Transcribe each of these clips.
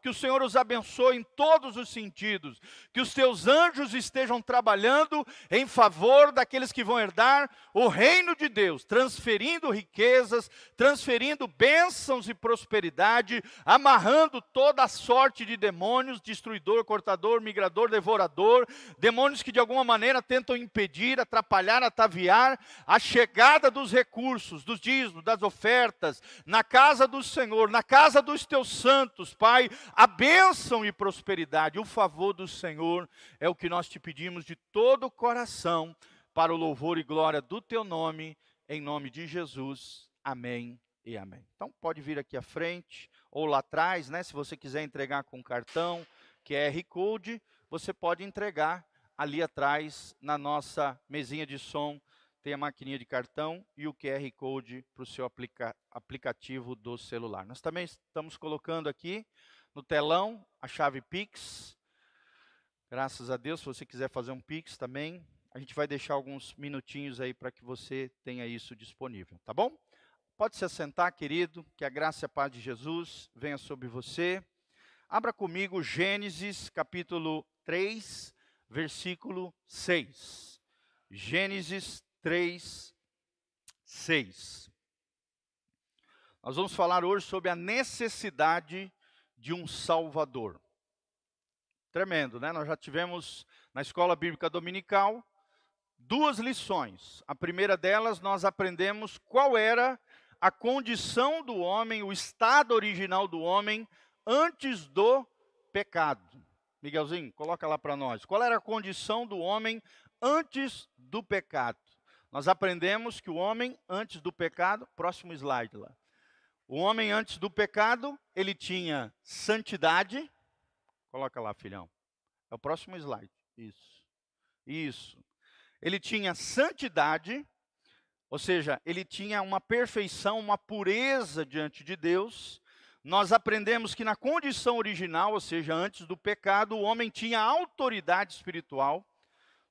Que o Senhor os abençoe em todos os sentidos. Que os teus anjos estejam trabalhando em favor daqueles que vão herdar o reino de Deus, transferindo riquezas, transferindo bênçãos e prosperidade, amarrando toda a sorte de demônios, destruidor, cortador, migrador, devorador, demônios que de alguma maneira tentam impedir, atrapalhar, ataviar a chegada dos recursos, dos dízimos, das ofertas, na casa do Senhor, na casa dos teus santos, Pai a bênção e prosperidade, o favor do Senhor é o que nós te pedimos de todo o coração, para o louvor e glória do teu nome, em nome de Jesus. Amém e amém. Então pode vir aqui à frente ou lá atrás, né? Se você quiser entregar com cartão, QR Code, você pode entregar ali atrás na nossa mesinha de som. Tem a maquininha de cartão e o QR Code para o seu aplica aplicativo do celular. Nós também estamos colocando aqui no telão a chave Pix. Graças a Deus, se você quiser fazer um Pix também, a gente vai deixar alguns minutinhos aí para que você tenha isso disponível, tá bom? Pode se assentar, querido, que a graça e a paz de Jesus venha sobre você. Abra comigo Gênesis capítulo 3, versículo 6. Gênesis 3, 6. Nós vamos falar hoje sobre a necessidade de um Salvador. Tremendo, né? Nós já tivemos na escola bíblica dominical duas lições. A primeira delas, nós aprendemos qual era a condição do homem, o estado original do homem antes do pecado. Miguelzinho, coloca lá para nós. Qual era a condição do homem antes do pecado? Nós aprendemos que o homem antes do pecado, próximo slide lá. O homem antes do pecado, ele tinha santidade. Coloca lá, filhão. É o próximo slide. Isso. Isso. Ele tinha santidade, ou seja, ele tinha uma perfeição, uma pureza diante de Deus. Nós aprendemos que na condição original, ou seja, antes do pecado, o homem tinha autoridade espiritual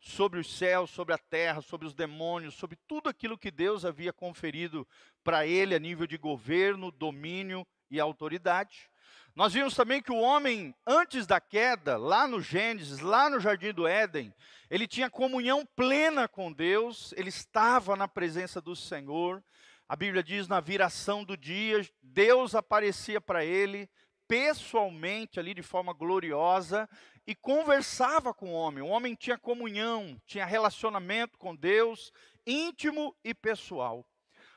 sobre os céus, sobre a terra, sobre os demônios, sobre tudo aquilo que Deus havia conferido para ele a nível de governo, domínio e autoridade. Nós vimos também que o homem, antes da queda, lá no Gênesis, lá no jardim do Éden, ele tinha comunhão plena com Deus, ele estava na presença do Senhor. A Bíblia diz na viração do dia, Deus aparecia para ele pessoalmente ali de forma gloriosa e conversava com o homem. O homem tinha comunhão, tinha relacionamento com Deus, íntimo e pessoal.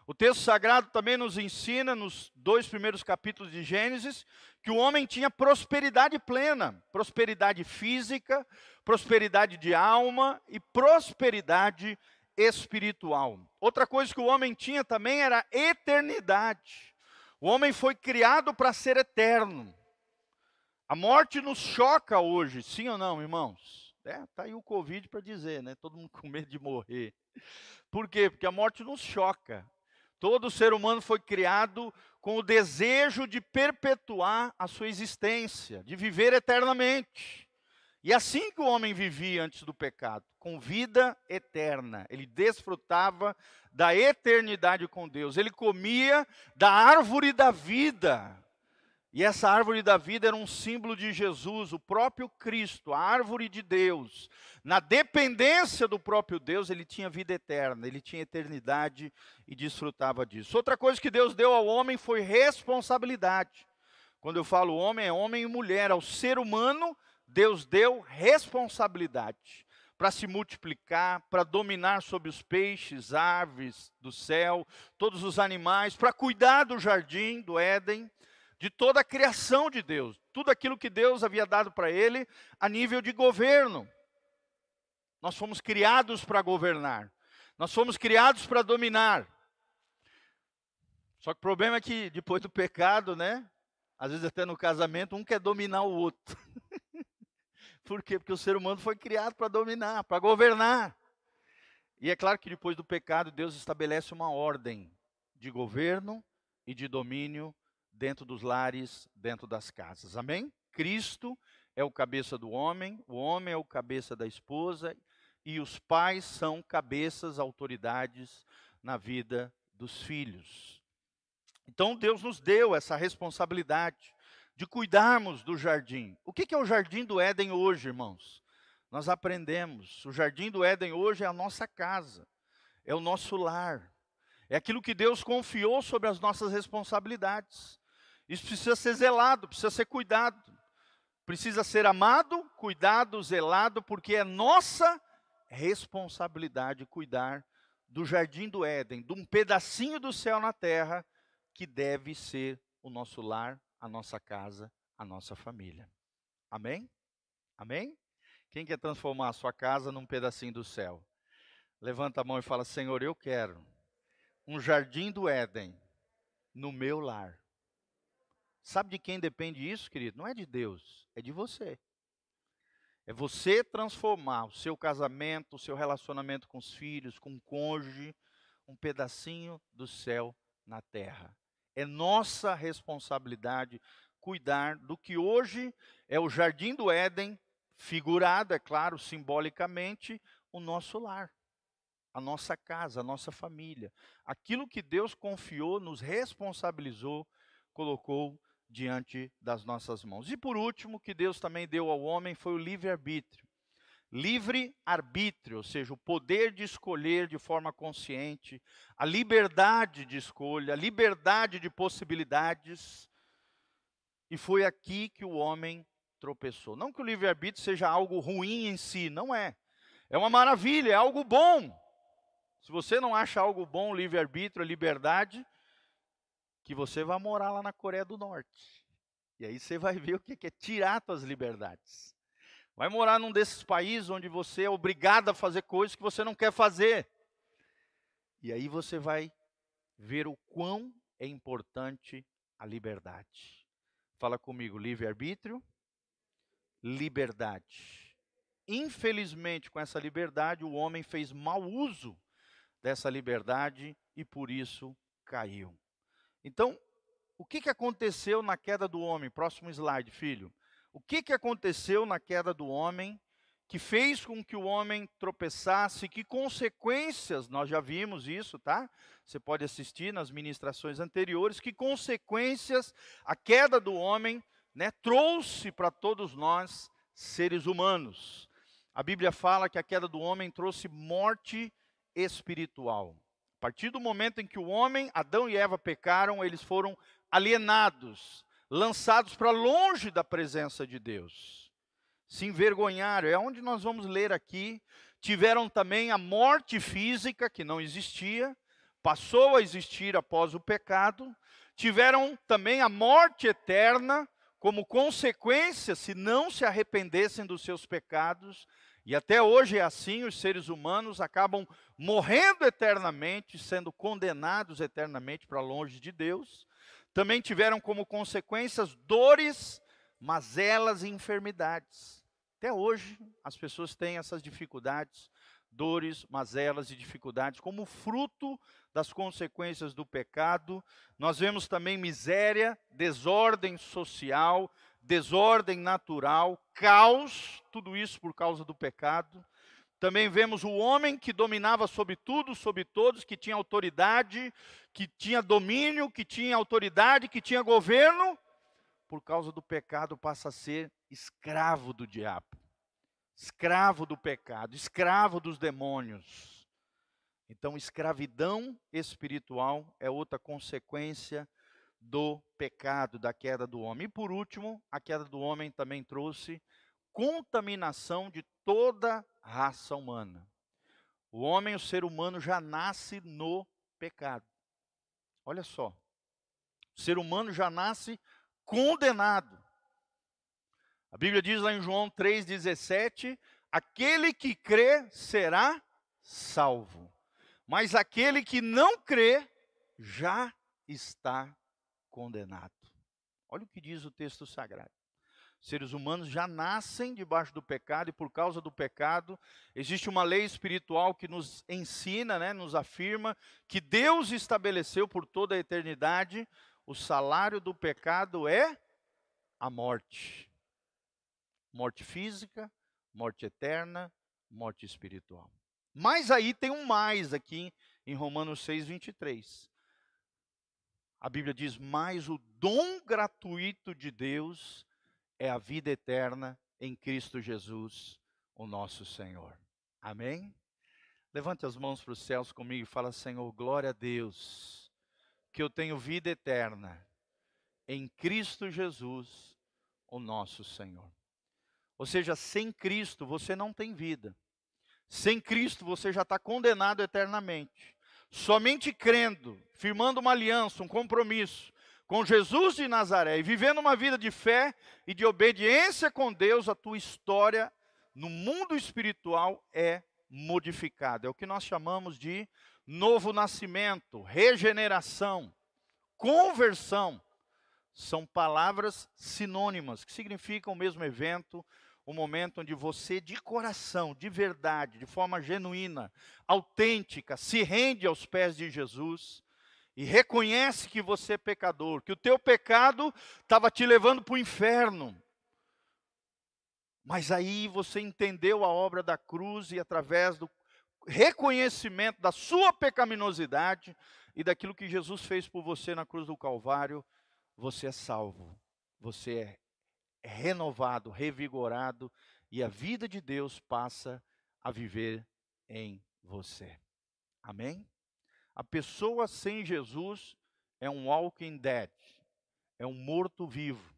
O texto sagrado também nos ensina, nos dois primeiros capítulos de Gênesis, que o homem tinha prosperidade plena, prosperidade física, prosperidade de alma e prosperidade espiritual. Outra coisa que o homem tinha também era eternidade. O homem foi criado para ser eterno. A morte nos choca hoje, sim ou não, irmãos? É, tá aí o Covid para dizer, né? Todo mundo com medo de morrer. Por quê? Porque a morte nos choca. Todo ser humano foi criado com o desejo de perpetuar a sua existência, de viver eternamente. E assim que o homem vivia antes do pecado, com vida eterna. Ele desfrutava da eternidade com Deus. Ele comia da árvore da vida. E essa árvore da vida era um símbolo de Jesus, o próprio Cristo, a árvore de Deus. Na dependência do próprio Deus, ele tinha vida eterna, ele tinha eternidade e desfrutava disso. Outra coisa que Deus deu ao homem foi responsabilidade. Quando eu falo homem, é homem e mulher. Ao ser humano, Deus deu responsabilidade para se multiplicar, para dominar sobre os peixes, aves do céu, todos os animais, para cuidar do jardim do Éden de toda a criação de Deus, tudo aquilo que Deus havia dado para ele a nível de governo. Nós fomos criados para governar, nós fomos criados para dominar. Só que o problema é que depois do pecado, né? Às vezes até no casamento, um quer dominar o outro. Por quê? Porque o ser humano foi criado para dominar, para governar. E é claro que depois do pecado, Deus estabelece uma ordem de governo e de domínio dentro dos lares, dentro das casas. Amém? Cristo é o cabeça do homem, o homem é o cabeça da esposa e os pais são cabeças, autoridades na vida dos filhos. Então Deus nos deu essa responsabilidade. de cuidarmos do jardim. O que é o jardim do Éden hoje, irmãos? Nós aprendemos. O jardim do Éden hoje é a nossa casa, é o nosso lar, é aquilo que Deus confiou sobre as nossas responsabilidades. Isso precisa ser zelado, precisa ser cuidado, precisa ser amado, cuidado, zelado, porque é nossa responsabilidade cuidar do jardim do Éden, de um pedacinho do céu na terra que deve ser o nosso lar, a nossa casa, a nossa família. Amém? Amém? Quem quer transformar a sua casa num pedacinho do céu? Levanta a mão e fala: Senhor, eu quero um jardim do Éden no meu lar. Sabe de quem depende isso, querido? Não é de Deus, é de você. É você transformar o seu casamento, o seu relacionamento com os filhos, com o cônjuge, um pedacinho do céu na terra. É nossa responsabilidade cuidar do que hoje é o jardim do Éden, figurado, é claro, simbolicamente, o nosso lar, a nossa casa, a nossa família. Aquilo que Deus confiou, nos responsabilizou, colocou diante das nossas mãos. E por último, que Deus também deu ao homem foi o livre-arbítrio. Livre-arbítrio, ou seja, o poder de escolher de forma consciente, a liberdade de escolha, a liberdade de possibilidades. E foi aqui que o homem tropeçou. Não que o livre-arbítrio seja algo ruim em si, não é. É uma maravilha, é algo bom. Se você não acha algo bom, livre-arbítrio, liberdade, que você vai morar lá na Coreia do Norte. E aí você vai ver o que é tirar suas liberdades. Vai morar num desses países onde você é obrigado a fazer coisas que você não quer fazer. E aí você vai ver o quão é importante a liberdade. Fala comigo, livre-arbítrio, liberdade. Infelizmente, com essa liberdade, o homem fez mau uso dessa liberdade e por isso caiu. Então, o que, que aconteceu na queda do homem? Próximo slide, filho. O que, que aconteceu na queda do homem que fez com que o homem tropeçasse? Que consequências, nós já vimos isso, tá? Você pode assistir nas ministrações anteriores. Que consequências a queda do homem né, trouxe para todos nós, seres humanos? A Bíblia fala que a queda do homem trouxe morte espiritual partir do momento em que o homem, Adão e Eva pecaram, eles foram alienados, lançados para longe da presença de Deus. Se envergonharam, é onde nós vamos ler aqui. Tiveram também a morte física, que não existia, passou a existir após o pecado. Tiveram também a morte eterna, como consequência, se não se arrependessem dos seus pecados. E até hoje é assim, os seres humanos acabam morrendo eternamente, sendo condenados eternamente para longe de Deus. Também tiveram como consequências dores, mazelas e enfermidades. Até hoje as pessoas têm essas dificuldades, dores, mazelas e dificuldades como fruto das consequências do pecado. Nós vemos também miséria, desordem social, desordem natural, caos, tudo isso por causa do pecado. Também vemos o homem que dominava sobre tudo, sobre todos, que tinha autoridade, que tinha domínio, que tinha autoridade, que tinha governo, por causa do pecado passa a ser escravo do diabo, escravo do pecado, escravo dos demônios. Então, escravidão espiritual é outra consequência do pecado, da queda do homem. E por último, a queda do homem também trouxe contaminação de toda a raça humana. O homem, o ser humano, já nasce no pecado. Olha só. O ser humano já nasce condenado. A Bíblia diz lá em João 3,17: aquele que crê será salvo, mas aquele que não crê já está condenado. Olha o que diz o texto sagrado. Seres humanos já nascem debaixo do pecado e por causa do pecado existe uma lei espiritual que nos ensina, né, nos afirma que Deus estabeleceu por toda a eternidade o salário do pecado é a morte. Morte física, morte eterna, morte espiritual. Mas aí tem um mais aqui em Romanos 6, 23. A Bíblia diz: Mas o dom gratuito de Deus é a vida eterna em Cristo Jesus, o nosso Senhor. Amém? Levante as mãos para os céus comigo e fala: Senhor, glória a Deus, que eu tenho vida eterna em Cristo Jesus, o nosso Senhor. Ou seja, sem Cristo você não tem vida. Sem Cristo você já está condenado eternamente. Somente crendo, firmando uma aliança, um compromisso com Jesus de Nazaré e vivendo uma vida de fé e de obediência com Deus, a tua história no mundo espiritual é modificada. É o que nós chamamos de novo nascimento, regeneração, conversão. São palavras sinônimas que significam o mesmo evento, o momento onde você, de coração, de verdade, de forma genuína, autêntica, se rende aos pés de Jesus e reconhece que você é pecador, que o teu pecado estava te levando para o inferno. Mas aí você entendeu a obra da cruz e através do reconhecimento da sua pecaminosidade e daquilo que Jesus fez por você na cruz do Calvário, você é salvo. Você é renovado, revigorado e a vida de Deus passa a viver em você. Amém? A pessoa sem Jesus é um walking dead, é um morto vivo,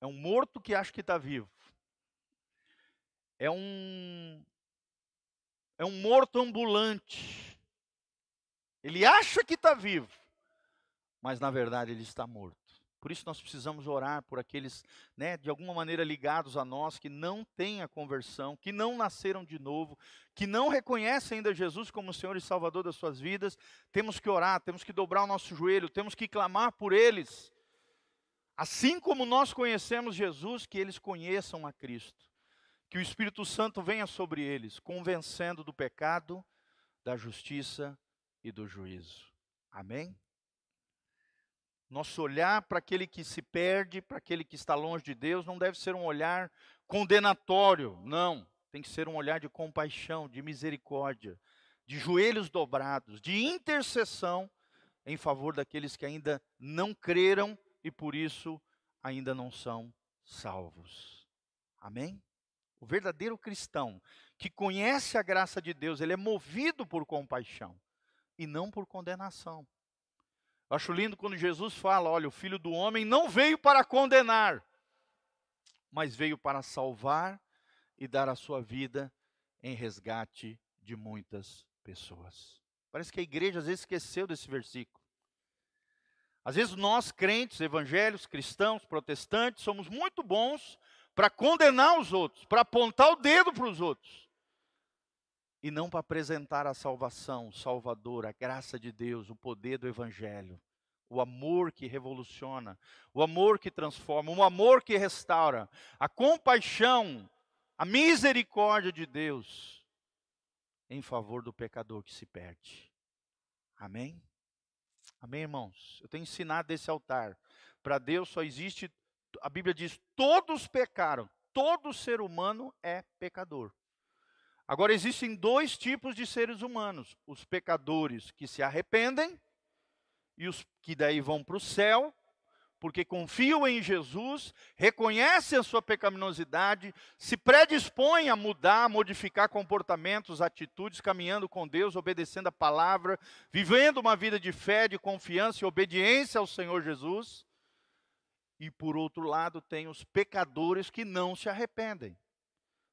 é um morto que acha que está vivo, é um é um morto ambulante. Ele acha que está vivo, mas na verdade ele está morto. Por isso nós precisamos orar por aqueles, né, de alguma maneira ligados a nós, que não têm a conversão, que não nasceram de novo, que não reconhecem ainda Jesus como Senhor e Salvador das suas vidas. Temos que orar, temos que dobrar o nosso joelho, temos que clamar por eles. Assim como nós conhecemos Jesus, que eles conheçam a Cristo. Que o Espírito Santo venha sobre eles, convencendo do pecado, da justiça e do juízo. Amém? Nosso olhar para aquele que se perde, para aquele que está longe de Deus, não deve ser um olhar condenatório, não. Tem que ser um olhar de compaixão, de misericórdia, de joelhos dobrados, de intercessão em favor daqueles que ainda não creram e por isso ainda não são salvos. Amém? O verdadeiro cristão que conhece a graça de Deus, ele é movido por compaixão e não por condenação. Acho lindo quando Jesus fala: olha, o filho do homem não veio para condenar, mas veio para salvar e dar a sua vida em resgate de muitas pessoas. Parece que a igreja às vezes esqueceu desse versículo. Às vezes nós, crentes, evangélicos, cristãos, protestantes, somos muito bons para condenar os outros, para apontar o dedo para os outros. E não para apresentar a salvação, o Salvador, a graça de Deus, o poder do Evangelho, o amor que revoluciona, o amor que transforma, o amor que restaura, a compaixão, a misericórdia de Deus em favor do pecador que se perde. Amém? Amém, irmãos? Eu tenho ensinado desse altar. Para Deus só existe, a Bíblia diz: todos pecaram, todo ser humano é pecador. Agora, existem dois tipos de seres humanos: os pecadores que se arrependem e os que daí vão para o céu, porque confiam em Jesus, reconhecem a sua pecaminosidade, se predispõem a mudar, modificar comportamentos, atitudes, caminhando com Deus, obedecendo a palavra, vivendo uma vida de fé, de confiança e obediência ao Senhor Jesus. E por outro lado, tem os pecadores que não se arrependem.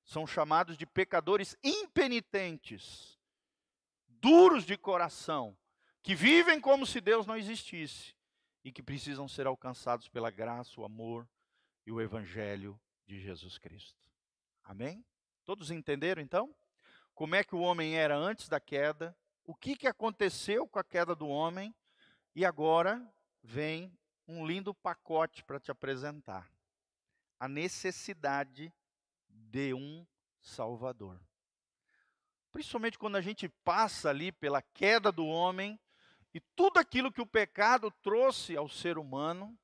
São chamados de pecadores impenitentes, duros de coração, que vivem como se Deus não existisse e que precisam ser alcançados pela graça, o amor e o evangelho de Jesus Cristo. Amém? Todos entenderam então? Como é que o homem era antes da queda? O que, que aconteceu com a queda do homem? E agora vem um lindo pacote para te apresentar: a necessidade de um Salvador. Principalmente quando a gente passa ali pela queda do homem, e tudo aquilo que o pecado trouxe ao ser humano,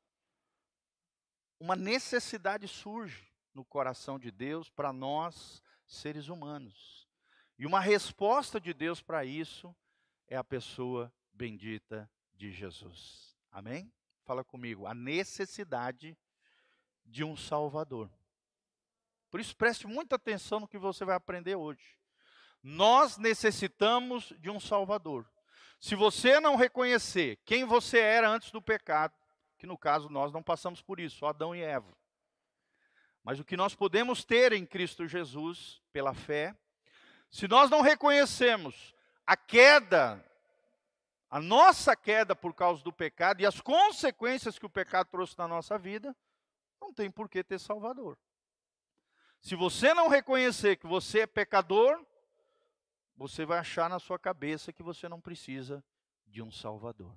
uma necessidade surge no coração de Deus para nós, seres humanos. E uma resposta de Deus para isso é a pessoa bendita de Jesus. Amém? Fala comigo. A necessidade de um Salvador. Por isso, preste muita atenção no que você vai aprender hoje. Nós necessitamos de um Salvador. Se você não reconhecer quem você era antes do pecado, que no caso nós não passamos por isso, só Adão e Eva. Mas o que nós podemos ter em Cristo Jesus, pela fé, se nós não reconhecemos a queda a nossa queda por causa do pecado e as consequências que o pecado trouxe na nossa vida, não tem por que ter Salvador. Se você não reconhecer que você é pecador, você vai achar na sua cabeça que você não precisa de um Salvador.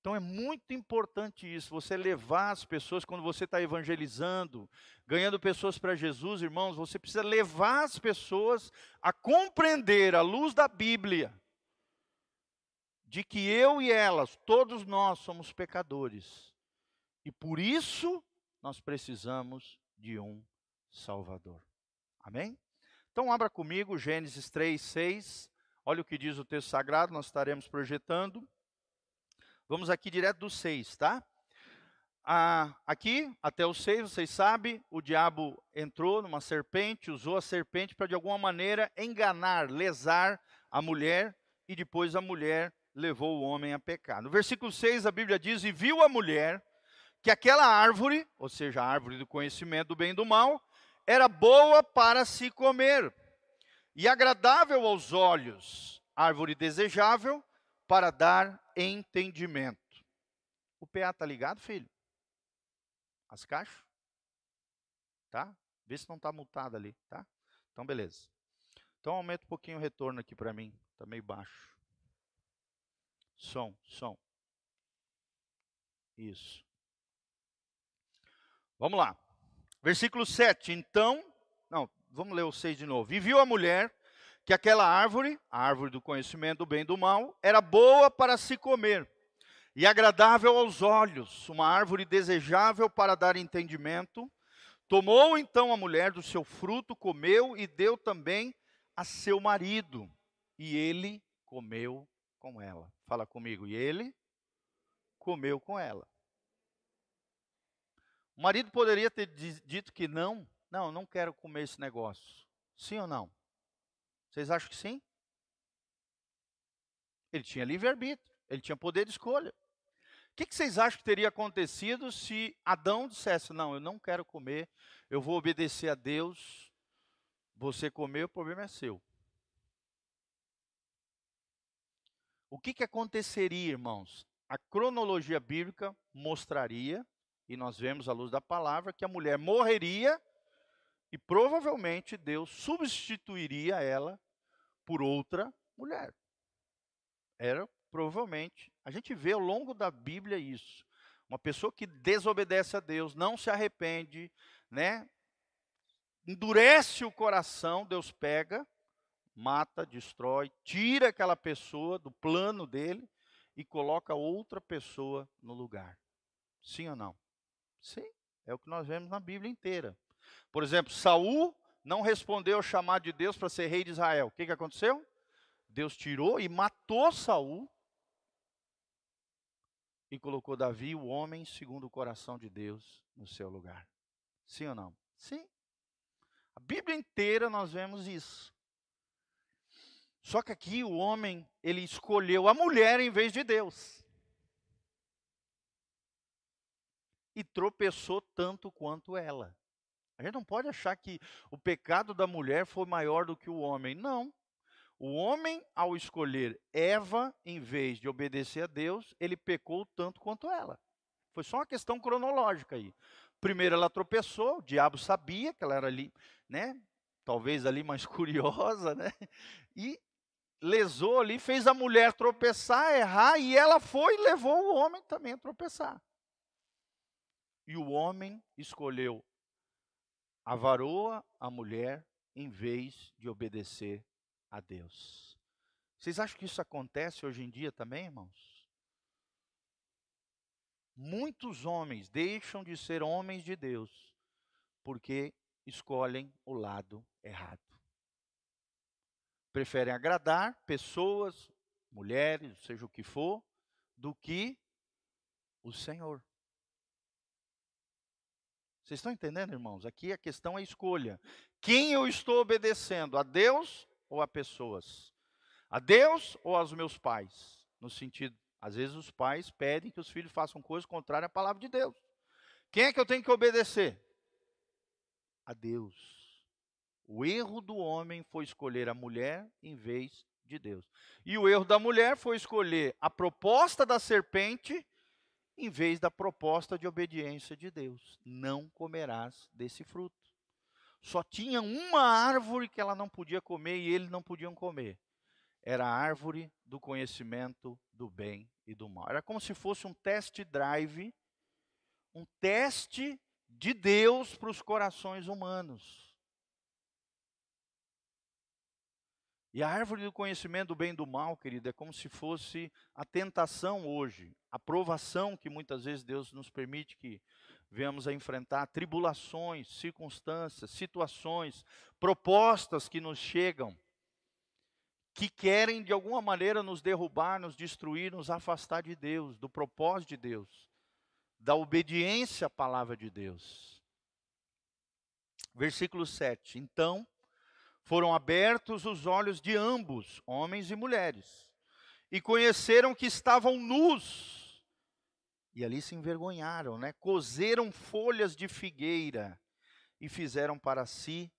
Então é muito importante isso, você levar as pessoas, quando você está evangelizando, ganhando pessoas para Jesus, irmãos, você precisa levar as pessoas a compreender, à luz da Bíblia, de que eu e elas, todos nós somos pecadores. E por isso nós precisamos de um Salvador. Amém? Então abra comigo Gênesis 3, 6. Olha o que diz o texto sagrado, nós estaremos projetando. Vamos aqui direto do 6, tá? Ah, aqui, até o 6, vocês sabem, o diabo entrou numa serpente, usou a serpente para de alguma maneira enganar, lesar a mulher, e depois a mulher levou o homem a pecar. No versículo 6, a Bíblia diz: E viu a mulher que aquela árvore, ou seja, a árvore do conhecimento do bem e do mal, era boa para se comer e agradável aos olhos, árvore desejável para dar entendimento. O PA tá ligado, filho? As caixas? Tá? Vê se não está multado ali, tá? Então, beleza. Então, aumenta um pouquinho o retorno aqui para mim. Está meio baixo. Som, som. Isso. Vamos lá. Versículo 7. Então, não, vamos ler o 6 de novo. E viu a mulher que aquela árvore, a árvore do conhecimento do bem e do mal, era boa para se comer e agradável aos olhos, uma árvore desejável para dar entendimento. Tomou então a mulher do seu fruto, comeu e deu também a seu marido, e ele comeu com ela. Fala comigo. E ele comeu com ela. O marido poderia ter dito que não. Não, não quero comer esse negócio. Sim ou não? Vocês acham que sim? Ele tinha livre-arbítrio, ele tinha poder de escolha. O que, que, vocês acham que teria acontecido se Adão dissesse: Não, eu não quero comer, eu vou obedecer a Deus, você comer, o problema é seu? O que, que aconteceria, irmãos? A cronologia bíblica mostraria, e nós vemos à luz da palavra, que a mulher morreria e provavelmente Deus substituiria ela por outra mulher. Era provavelmente. A gente vê ao longo da Bíblia isso. Uma pessoa que desobedece a Deus, não se arrepende, né? Endurece o coração, Deus pega mata, destrói, tira aquela pessoa do plano dele e coloca outra pessoa no lugar. Sim ou não? Sim, é o que nós vemos na Bíblia inteira. Por exemplo, Saul não respondeu ao chamado de Deus para ser rei de Israel. O que, que aconteceu? Deus tirou e matou Saul e colocou Davi, o homem segundo o coração de Deus, no seu lugar. Sim ou não? Sim. A Bíblia inteira nós vemos isso. Só que aqui o homem, ele escolheu a mulher em vez de Deus. E tropeçou tanto quanto ela. A gente não pode achar que o pecado da mulher foi maior do que o homem. Não. O homem, ao escolher Eva em vez de obedecer a Deus, ele pecou tanto quanto ela. Foi só uma questão cronológica aí. Primeiro ela tropeçou, o diabo sabia que ela era ali, né? Talvez ali mais curiosa, né? E lesou ali, fez a mulher tropeçar, errar, e ela foi e levou o homem também a tropeçar. E o homem escolheu a varoa, a mulher, em vez de obedecer a Deus. Vocês acham que isso acontece hoje em dia também, irmãos? Muitos homens deixam de ser homens de Deus porque escolhem o lado errado preferem agradar pessoas, mulheres, seja o que for, do que O Senhor. Vocês estão entendendo, irmãos? Aqui a questão é escolha. Quem eu estou obedecendo? A Deus ou a pessoas? A Deus ou aos meus pais? No sentido, às vezes os pais pedem que os filhos façam coisas contrárias à palavra de Deus. Quem é que eu tenho que obedecer? A Deus. O erro do homem foi escolher a mulher em vez de Deus. E o erro da mulher foi escolher a proposta da serpente em vez da proposta de obediência de Deus. Não comerás desse fruto. Só tinha uma árvore que ela não podia comer e eles não podiam comer. Era a árvore do conhecimento do bem e do mal. Era como se fosse um test drive, um teste de Deus para os corações humanos. E a árvore do conhecimento do bem e do mal, querido, é como se fosse a tentação hoje, a provação que muitas vezes Deus nos permite que venhamos a enfrentar, tribulações, circunstâncias, situações, propostas que nos chegam, que querem de alguma maneira nos derrubar, nos destruir, nos afastar de Deus, do propósito de Deus, da obediência à palavra de Deus. Versículo 7. Então foram abertos os olhos de ambos, homens e mulheres, e conheceram que estavam nus. E ali se envergonharam, né? Cozeram folhas de figueira e fizeram para si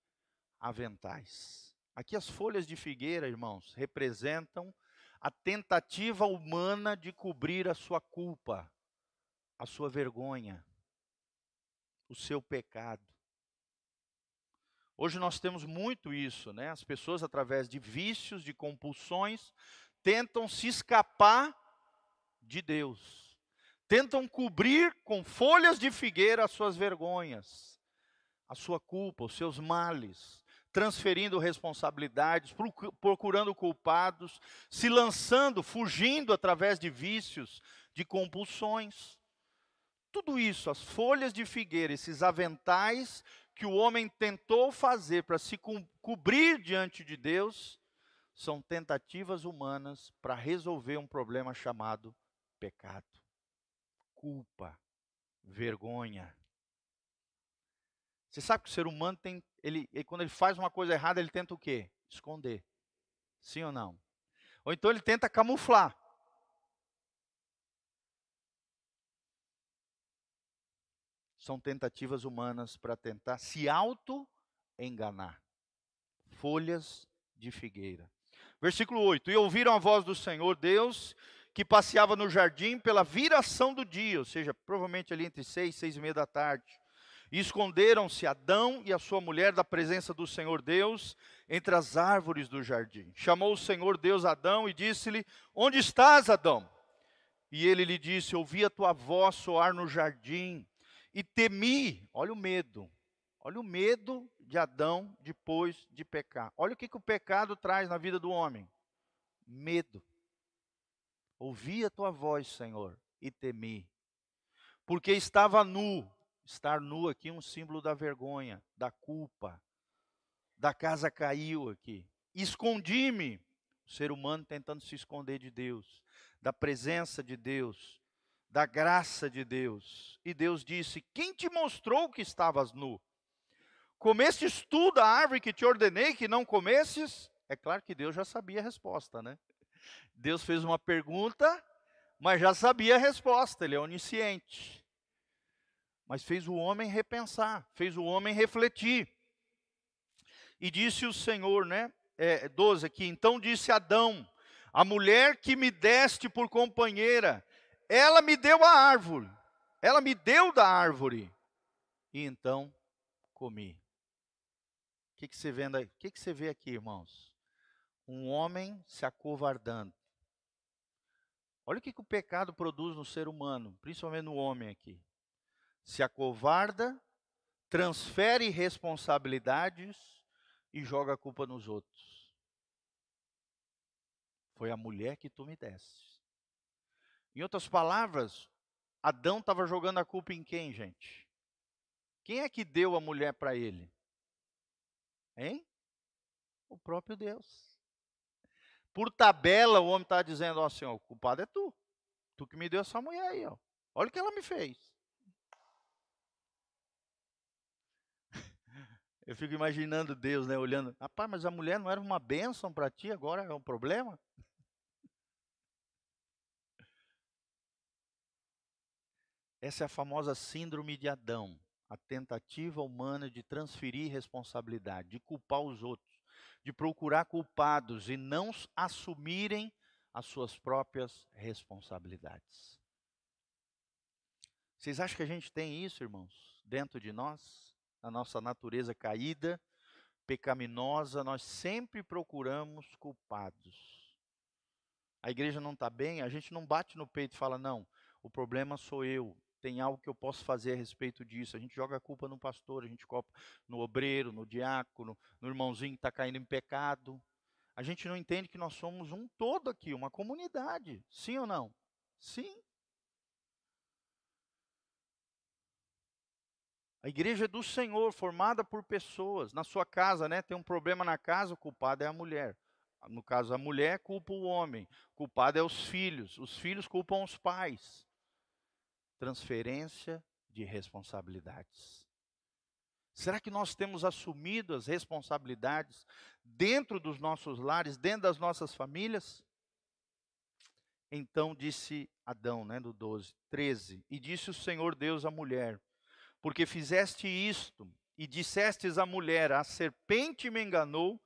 aventais. Aqui as folhas de figueira, irmãos, representam a tentativa humana de cobrir a sua culpa, a sua vergonha, o seu pecado. Hoje nós temos muito isso, né? As pessoas, através de vícios, de compulsões, tentam se escapar de Deus, tentam cobrir com folhas de figueira as suas vergonhas, a sua culpa, os seus males, transferindo responsabilidades, procurando culpados, se lançando, fugindo através de vícios, de compulsões. Tudo isso, as folhas de figueira, esses aventais que o homem tentou fazer para se co cobrir diante de Deus são tentativas humanas para resolver um problema chamado pecado, culpa, vergonha. Você sabe que o ser humano tem, ele, ele, quando ele faz uma coisa errada, ele tenta o quê? Esconder. Sim ou não? Ou então ele tenta camuflar. São tentativas humanas para tentar se auto-enganar. Folhas de figueira. Versículo 8: E ouviram a voz do Senhor Deus que passeava no jardim pela viração do dia, ou seja, provavelmente ali entre seis seis e meia da tarde. E esconderam-se Adão e a sua mulher da presença do Senhor Deus entre as árvores do jardim. Chamou o Senhor Deus Adão e disse-lhe: Onde estás, Adão? E ele lhe disse: Ouvi a tua voz soar no jardim e temi, olha o medo, olha o medo de Adão depois de pecar. Olha o que, que o pecado traz na vida do homem: medo. Ouvi a tua voz, Senhor, e temi, porque estava nu. Estar nu aqui é um símbolo da vergonha, da culpa, da casa caiu aqui. Escondi-me, o ser humano tentando se esconder de Deus, da presença de Deus, da graça de Deus. E Deus disse: Quem te mostrou que estavas nu? Comestes tu da árvore que te ordenei que não comesses? É claro que Deus já sabia a resposta, né? Deus fez uma pergunta, mas já sabia a resposta, ele é onisciente. Mas fez o homem repensar, fez o homem refletir. E disse o Senhor, né? É, 12 aqui. Então disse Adão: A mulher que me deste por companheira, ela me deu a árvore. Ela me deu da árvore. E então comi. O que, que, você vê, o que, que você vê aqui, irmãos? Um homem se acovardando. Olha o que, que o pecado produz no ser humano, principalmente no homem aqui. Se acovarda, transfere responsabilidades e joga a culpa nos outros. Foi a mulher que tu me deste. Em outras palavras, Adão estava jogando a culpa em quem, gente? Quem é que deu a mulher para ele? Hein? O próprio Deus. Por tabela, o homem está dizendo: Ó, Senhor, o culpado é tu. Tu que me deu essa mulher aí, ó. Olha o que ela me fez. Eu fico imaginando Deus, né, olhando. Rapaz, mas a mulher não era uma bênção para ti, agora é um problema? Essa é a famosa síndrome de Adão, a tentativa humana de transferir responsabilidade, de culpar os outros, de procurar culpados e não assumirem as suas próprias responsabilidades. Vocês acham que a gente tem isso, irmãos, dentro de nós? Na nossa natureza caída, pecaminosa, nós sempre procuramos culpados. A igreja não está bem, a gente não bate no peito e fala, não, o problema sou eu, tem algo que eu posso fazer a respeito disso. A gente joga a culpa no pastor, a gente culpa no obreiro, no diácono, no irmãozinho que está caindo em pecado. A gente não entende que nós somos um todo aqui, uma comunidade. Sim ou não? Sim. A igreja é do Senhor, formada por pessoas. Na sua casa, né, tem um problema na casa, o culpado é a mulher. No caso, a mulher culpa o homem, o culpado é os filhos. Os filhos culpam os pais transferência de responsabilidades. Será que nós temos assumido as responsabilidades dentro dos nossos lares, dentro das nossas famílias? Então disse Adão, né, do 12, 13, e disse o Senhor Deus à mulher: Porque fizeste isto, e dissestes à mulher: A serpente me enganou,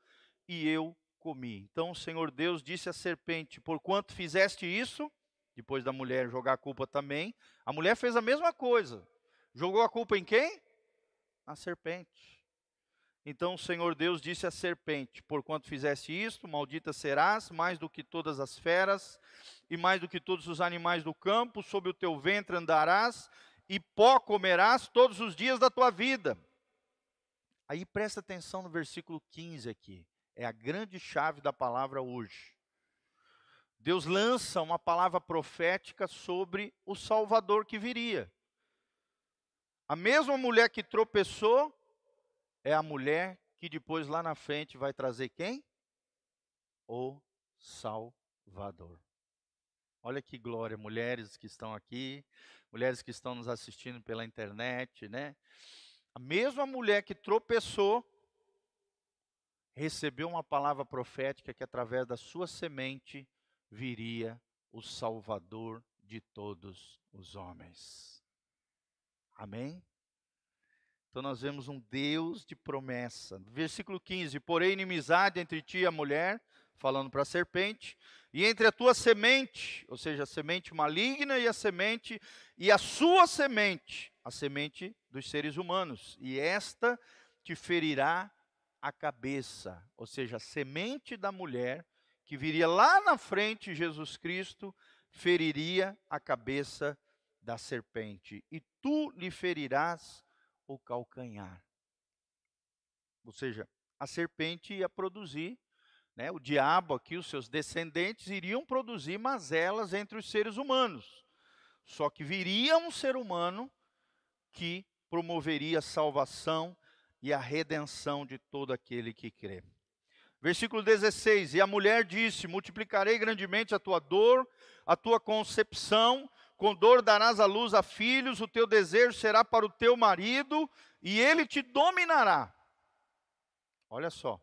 e eu comi. Então o Senhor Deus disse à serpente: Porquanto fizeste isso, depois da mulher jogar a culpa também. A mulher fez a mesma coisa. Jogou a culpa em quem? Na serpente. Então o Senhor Deus disse à serpente: Porquanto fizeste isto, maldita serás mais do que todas as feras, e mais do que todos os animais do campo, sob o teu ventre andarás, e pó comerás todos os dias da tua vida. Aí presta atenção no versículo 15 aqui. É a grande chave da palavra hoje. Deus lança uma palavra profética sobre o Salvador que viria. A mesma mulher que tropeçou é a mulher que depois lá na frente vai trazer quem? O Salvador. Olha que glória, mulheres que estão aqui, mulheres que estão nos assistindo pela internet, né? A mesma mulher que tropeçou recebeu uma palavra profética que através da sua semente viria o Salvador de todos os homens. Amém? Então nós vemos um Deus de promessa. Versículo 15: Porém, inimizade entre ti e a mulher, falando para a serpente, e entre a tua semente, ou seja, a semente maligna e a semente, e a sua semente, a semente dos seres humanos, e esta te ferirá a cabeça, ou seja, a semente da mulher que viria lá na frente, Jesus Cristo, feriria a cabeça da serpente, e tu lhe ferirás o calcanhar. Ou seja, a serpente ia produzir, né, o diabo aqui, os seus descendentes, iriam produzir mazelas entre os seres humanos. Só que viria um ser humano que promoveria a salvação e a redenção de todo aquele que crê. Versículo 16: E a mulher disse: Multiplicarei grandemente a tua dor, a tua concepção, com dor darás à luz a filhos, o teu desejo será para o teu marido, e ele te dominará. Olha só.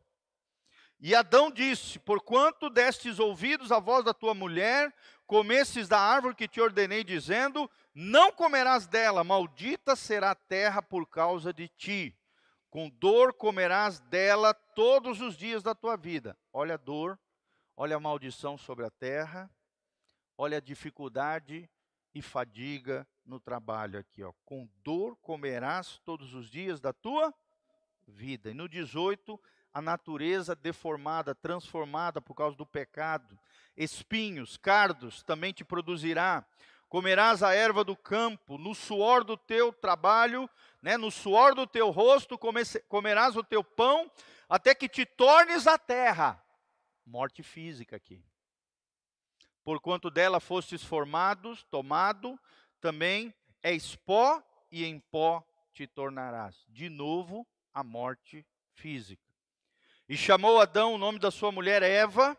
E Adão disse: Porquanto destes ouvidos à voz da tua mulher, comestes da árvore que te ordenei, dizendo: Não comerás dela, maldita será a terra por causa de ti. Com dor comerás dela todos os dias da tua vida. Olha a dor, olha a maldição sobre a terra, olha a dificuldade e fadiga no trabalho aqui, ó. Com dor comerás todos os dias da tua vida. E no 18, a natureza deformada, transformada por causa do pecado, espinhos, cardos também te produzirá comerás a erva do campo, no suor do teu trabalho, né, no suor do teu rosto comerás o teu pão, até que te tornes a terra. Morte física aqui. Porquanto dela fostes formados, tomado, também és pó e em pó te tornarás. De novo, a morte física. E chamou Adão o nome da sua mulher Eva,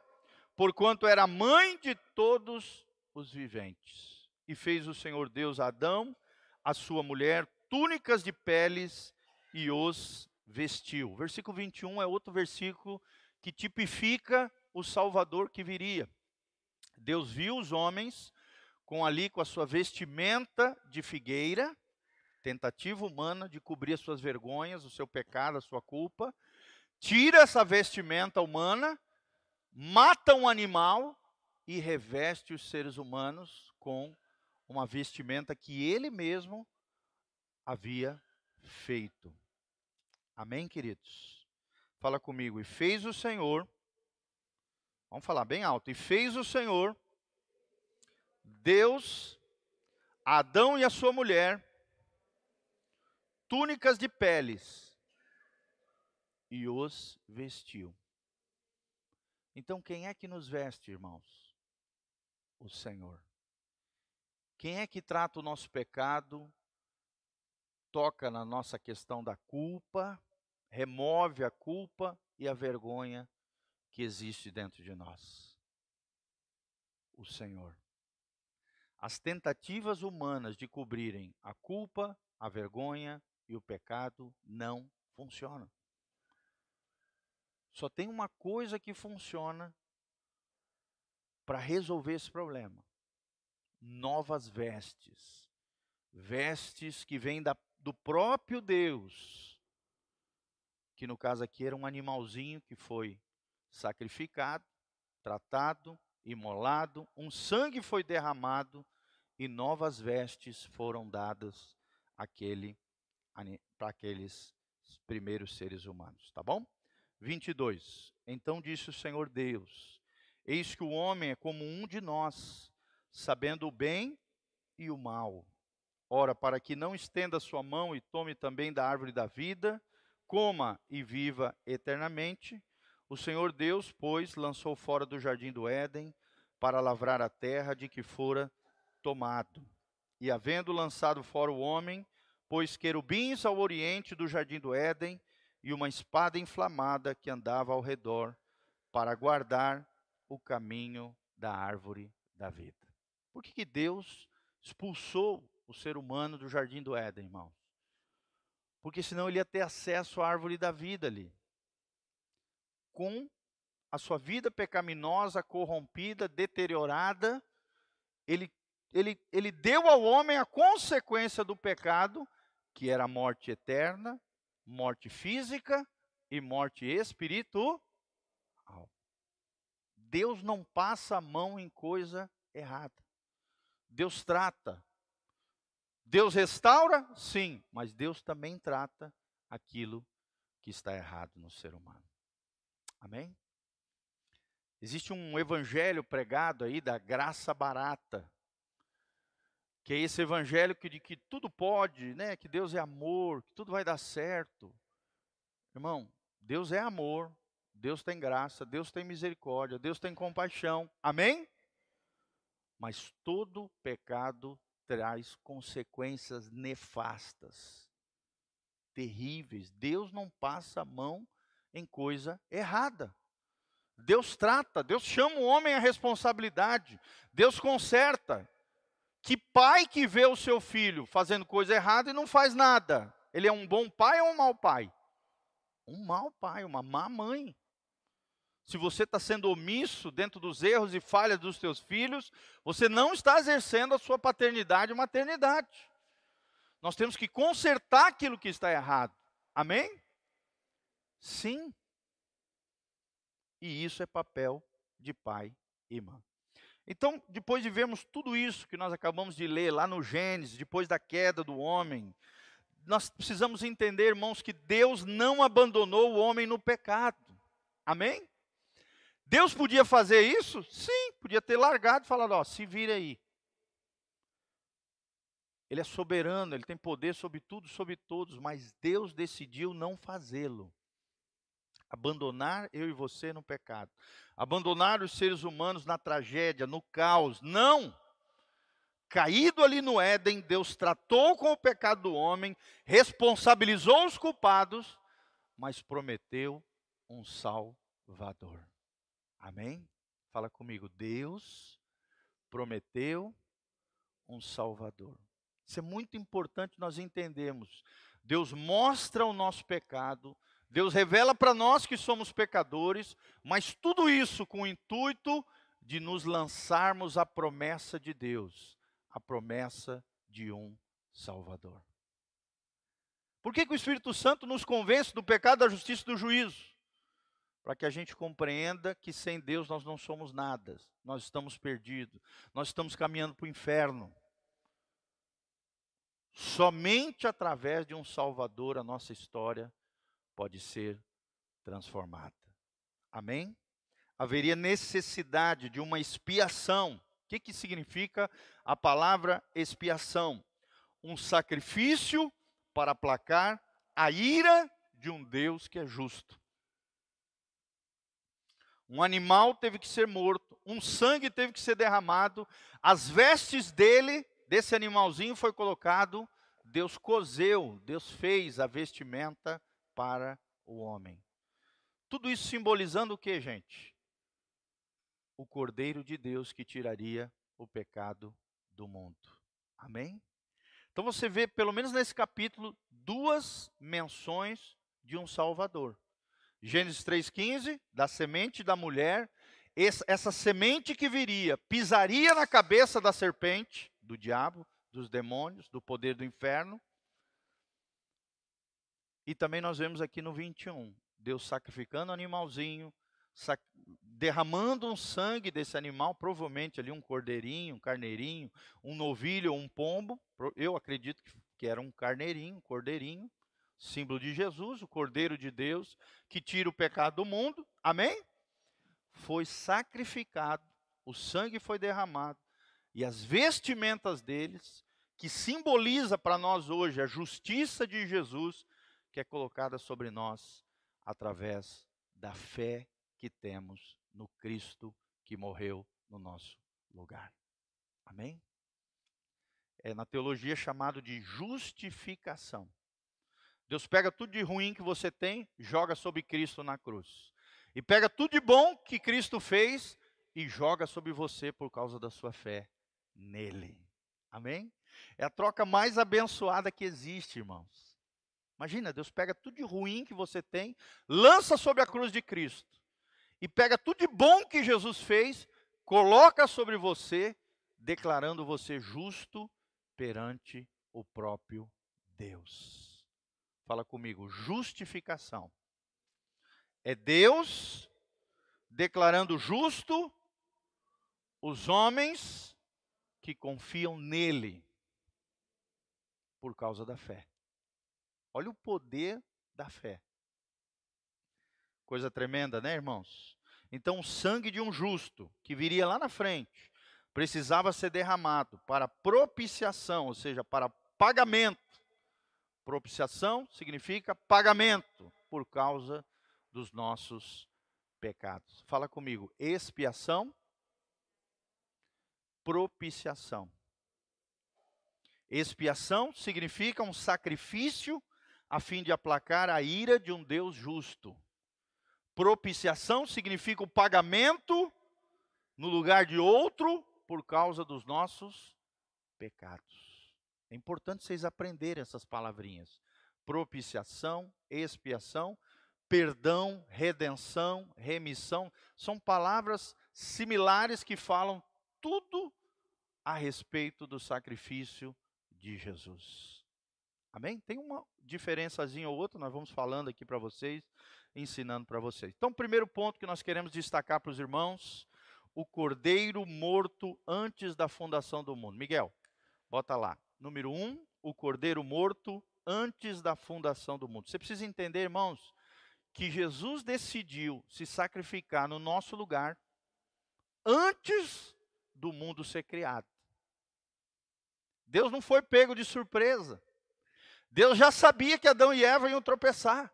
porquanto era mãe de todos os viventes. E fez o Senhor Deus a Adão, a sua mulher, túnicas de peles e os vestiu. Versículo 21 é outro versículo que tipifica o Salvador que viria. Deus viu os homens com ali com a sua vestimenta de figueira, tentativa humana de cobrir as suas vergonhas, o seu pecado, a sua culpa, tira essa vestimenta humana, mata um animal e reveste os seres humanos com uma vestimenta que ele mesmo havia feito. Amém, queridos? Fala comigo. E fez o Senhor, vamos falar bem alto, e fez o Senhor, Deus, Adão e a sua mulher, túnicas de peles, e os vestiu. Então, quem é que nos veste, irmãos? O Senhor. Quem é que trata o nosso pecado, toca na nossa questão da culpa, remove a culpa e a vergonha que existe dentro de nós? O Senhor. As tentativas humanas de cobrirem a culpa, a vergonha e o pecado não funcionam. Só tem uma coisa que funciona para resolver esse problema: novas vestes. Vestes que vêm da, do próprio Deus, que no caso aqui era um animalzinho que foi sacrificado, tratado, imolado, um sangue foi derramado e novas vestes foram dadas àquele, para aqueles primeiros seres humanos, tá bom? 22. Então disse o Senhor Deus: Eis que o homem é como um de nós, sabendo o bem e o mal. Ora, para que não estenda sua mão e tome também da árvore da vida, coma e viva eternamente, o Senhor Deus, pois, lançou fora do jardim do Éden para lavrar a terra de que fora tomado. E havendo lançado fora o homem, pôs querubins ao oriente do jardim do Éden e uma espada inflamada que andava ao redor para guardar o caminho da árvore da vida. Por que, que Deus expulsou o ser humano do jardim do Éden, irmãos? Porque senão ele ia ter acesso à árvore da vida ali. Com a sua vida pecaminosa, corrompida, deteriorada, ele, ele, ele deu ao homem a consequência do pecado, que era a morte eterna, morte física e morte espiritual. Deus não passa a mão em coisa errada. Deus trata. Deus restaura? Sim, mas Deus também trata aquilo que está errado no ser humano. Amém? Existe um evangelho pregado aí da graça barata que é esse evangelho que, de que tudo pode, né? que Deus é amor, que tudo vai dar certo. Irmão, Deus é amor, Deus tem graça, Deus tem misericórdia, Deus tem compaixão. Amém? Mas todo pecado traz consequências nefastas, terríveis. Deus não passa a mão em coisa errada. Deus trata, Deus chama o homem à responsabilidade, Deus conserta. Que pai que vê o seu filho fazendo coisa errada e não faz nada? Ele é um bom pai ou um mau pai? Um mau pai, uma má mãe. Se você está sendo omisso dentro dos erros e falhas dos seus filhos, você não está exercendo a sua paternidade e maternidade. Nós temos que consertar aquilo que está errado. Amém? Sim. E isso é papel de pai e mãe. Então, depois de vermos tudo isso que nós acabamos de ler lá no Gênesis, depois da queda do homem, nós precisamos entender, irmãos, que Deus não abandonou o homem no pecado. Amém? Deus podia fazer isso? Sim, podia ter largado e falado: ó, se vira aí. Ele é soberano, ele tem poder sobre tudo, sobre todos, mas Deus decidiu não fazê-lo abandonar eu e você no pecado, abandonar os seres humanos na tragédia, no caos. Não! Caído ali no Éden, Deus tratou com o pecado do homem, responsabilizou os culpados, mas prometeu um Salvador. Amém? Fala comigo. Deus prometeu um Salvador. Isso é muito importante nós entendermos. Deus mostra o nosso pecado, Deus revela para nós que somos pecadores, mas tudo isso com o intuito de nos lançarmos a promessa de Deus, a promessa de um Salvador. Por que, que o Espírito Santo nos convence do pecado, da justiça e do juízo? Para que a gente compreenda que sem Deus nós não somos nada, nós estamos perdidos, nós estamos caminhando para o inferno. Somente através de um Salvador a nossa história pode ser transformada. Amém? Haveria necessidade de uma expiação. O que, que significa a palavra expiação? Um sacrifício para aplacar a ira de um Deus que é justo. Um animal teve que ser morto, um sangue teve que ser derramado, as vestes dele, desse animalzinho, foi colocado, Deus cozeu, Deus fez a vestimenta para o homem. Tudo isso simbolizando o que, gente? O Cordeiro de Deus que tiraria o pecado do mundo. Amém? Então você vê, pelo menos nesse capítulo, duas menções de um Salvador. Gênesis 3,15, da semente da mulher, essa, semente que viria, pisaria na cabeça da serpente, do diabo, dos demônios, do poder do inferno, e também nós vemos aqui no 21, Deus sacrificando um animalzinho, derramando um sangue desse animal, provavelmente ali um cordeirinho, um carneirinho, um novilho ou um pombo. Eu acredito que era um carneirinho, um cordeirinho, símbolo de Jesus, o Cordeiro de Deus, que tira o pecado do mundo. Amém? Foi sacrificado, o sangue foi derramado, e as vestimentas deles, que simboliza para nós hoje a justiça de Jesus, que é colocada sobre nós através da fé que temos no Cristo que morreu no nosso lugar. Amém? É na teologia chamado de justificação. Deus pega tudo de ruim que você tem, joga sobre Cristo na cruz. E pega tudo de bom que Cristo fez e joga sobre você por causa da sua fé nele. Amém? É a troca mais abençoada que existe, irmãos. Imagina, Deus pega tudo de ruim que você tem, lança sobre a cruz de Cristo. E pega tudo de bom que Jesus fez, coloca sobre você, declarando você justo perante o próprio Deus. Fala comigo, justificação. É Deus declarando justo os homens que confiam nele por causa da fé. Olha o poder da fé. Coisa tremenda, né, irmãos? Então, o sangue de um justo, que viria lá na frente, precisava ser derramado para propiciação, ou seja, para pagamento. Propiciação significa pagamento por causa dos nossos pecados. Fala comigo, expiação, propiciação. Expiação significa um sacrifício a fim de aplacar a ira de um Deus justo. Propiciação significa o pagamento no lugar de outro por causa dos nossos pecados. É importante vocês aprenderem essas palavrinhas. Propiciação, expiação, perdão, redenção, remissão, são palavras similares que falam tudo a respeito do sacrifício de Jesus. Amém? Tem uma diferençazinha ou outra, nós vamos falando aqui para vocês, ensinando para vocês. Então, primeiro ponto que nós queremos destacar para os irmãos, o cordeiro morto antes da fundação do mundo. Miguel, bota lá. Número um, o cordeiro morto antes da fundação do mundo. Você precisa entender, irmãos, que Jesus decidiu se sacrificar no nosso lugar antes do mundo ser criado. Deus não foi pego de surpresa. Deus já sabia que Adão e Eva iam tropeçar,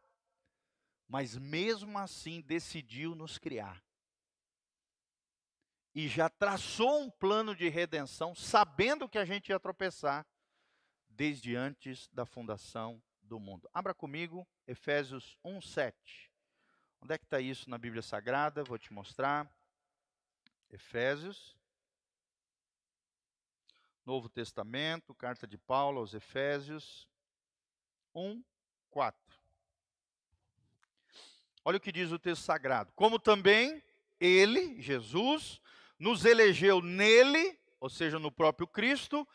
mas mesmo assim decidiu nos criar. E já traçou um plano de redenção, sabendo que a gente ia tropeçar, desde antes da fundação do mundo. Abra comigo Efésios 1:7. Onde é que está isso na Bíblia Sagrada? Vou te mostrar. Efésios Novo Testamento, carta de Paulo aos Efésios 1, 4. Olha o que diz o texto sagrado. Como também ele, Jesus, nos elegeu nele, ou seja, no próprio Cristo,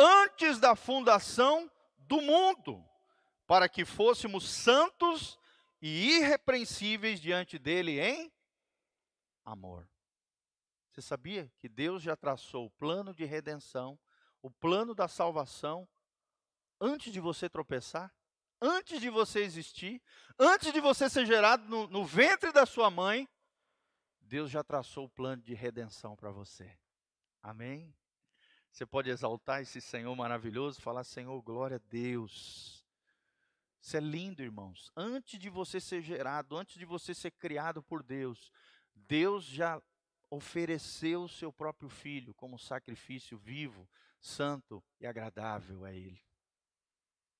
antes da fundação do mundo, para que fôssemos santos e irrepreensíveis diante dele em amor. Você sabia que Deus já traçou o plano de redenção, o plano da salvação, antes de você tropeçar? Antes de você existir, antes de você ser gerado no, no ventre da sua mãe, Deus já traçou o plano de redenção para você. Amém? Você pode exaltar esse Senhor maravilhoso, falar: Senhor, glória a Deus. Isso é lindo, irmãos. Antes de você ser gerado, antes de você ser criado por Deus, Deus já ofereceu o seu próprio filho como sacrifício vivo, santo e agradável a Ele.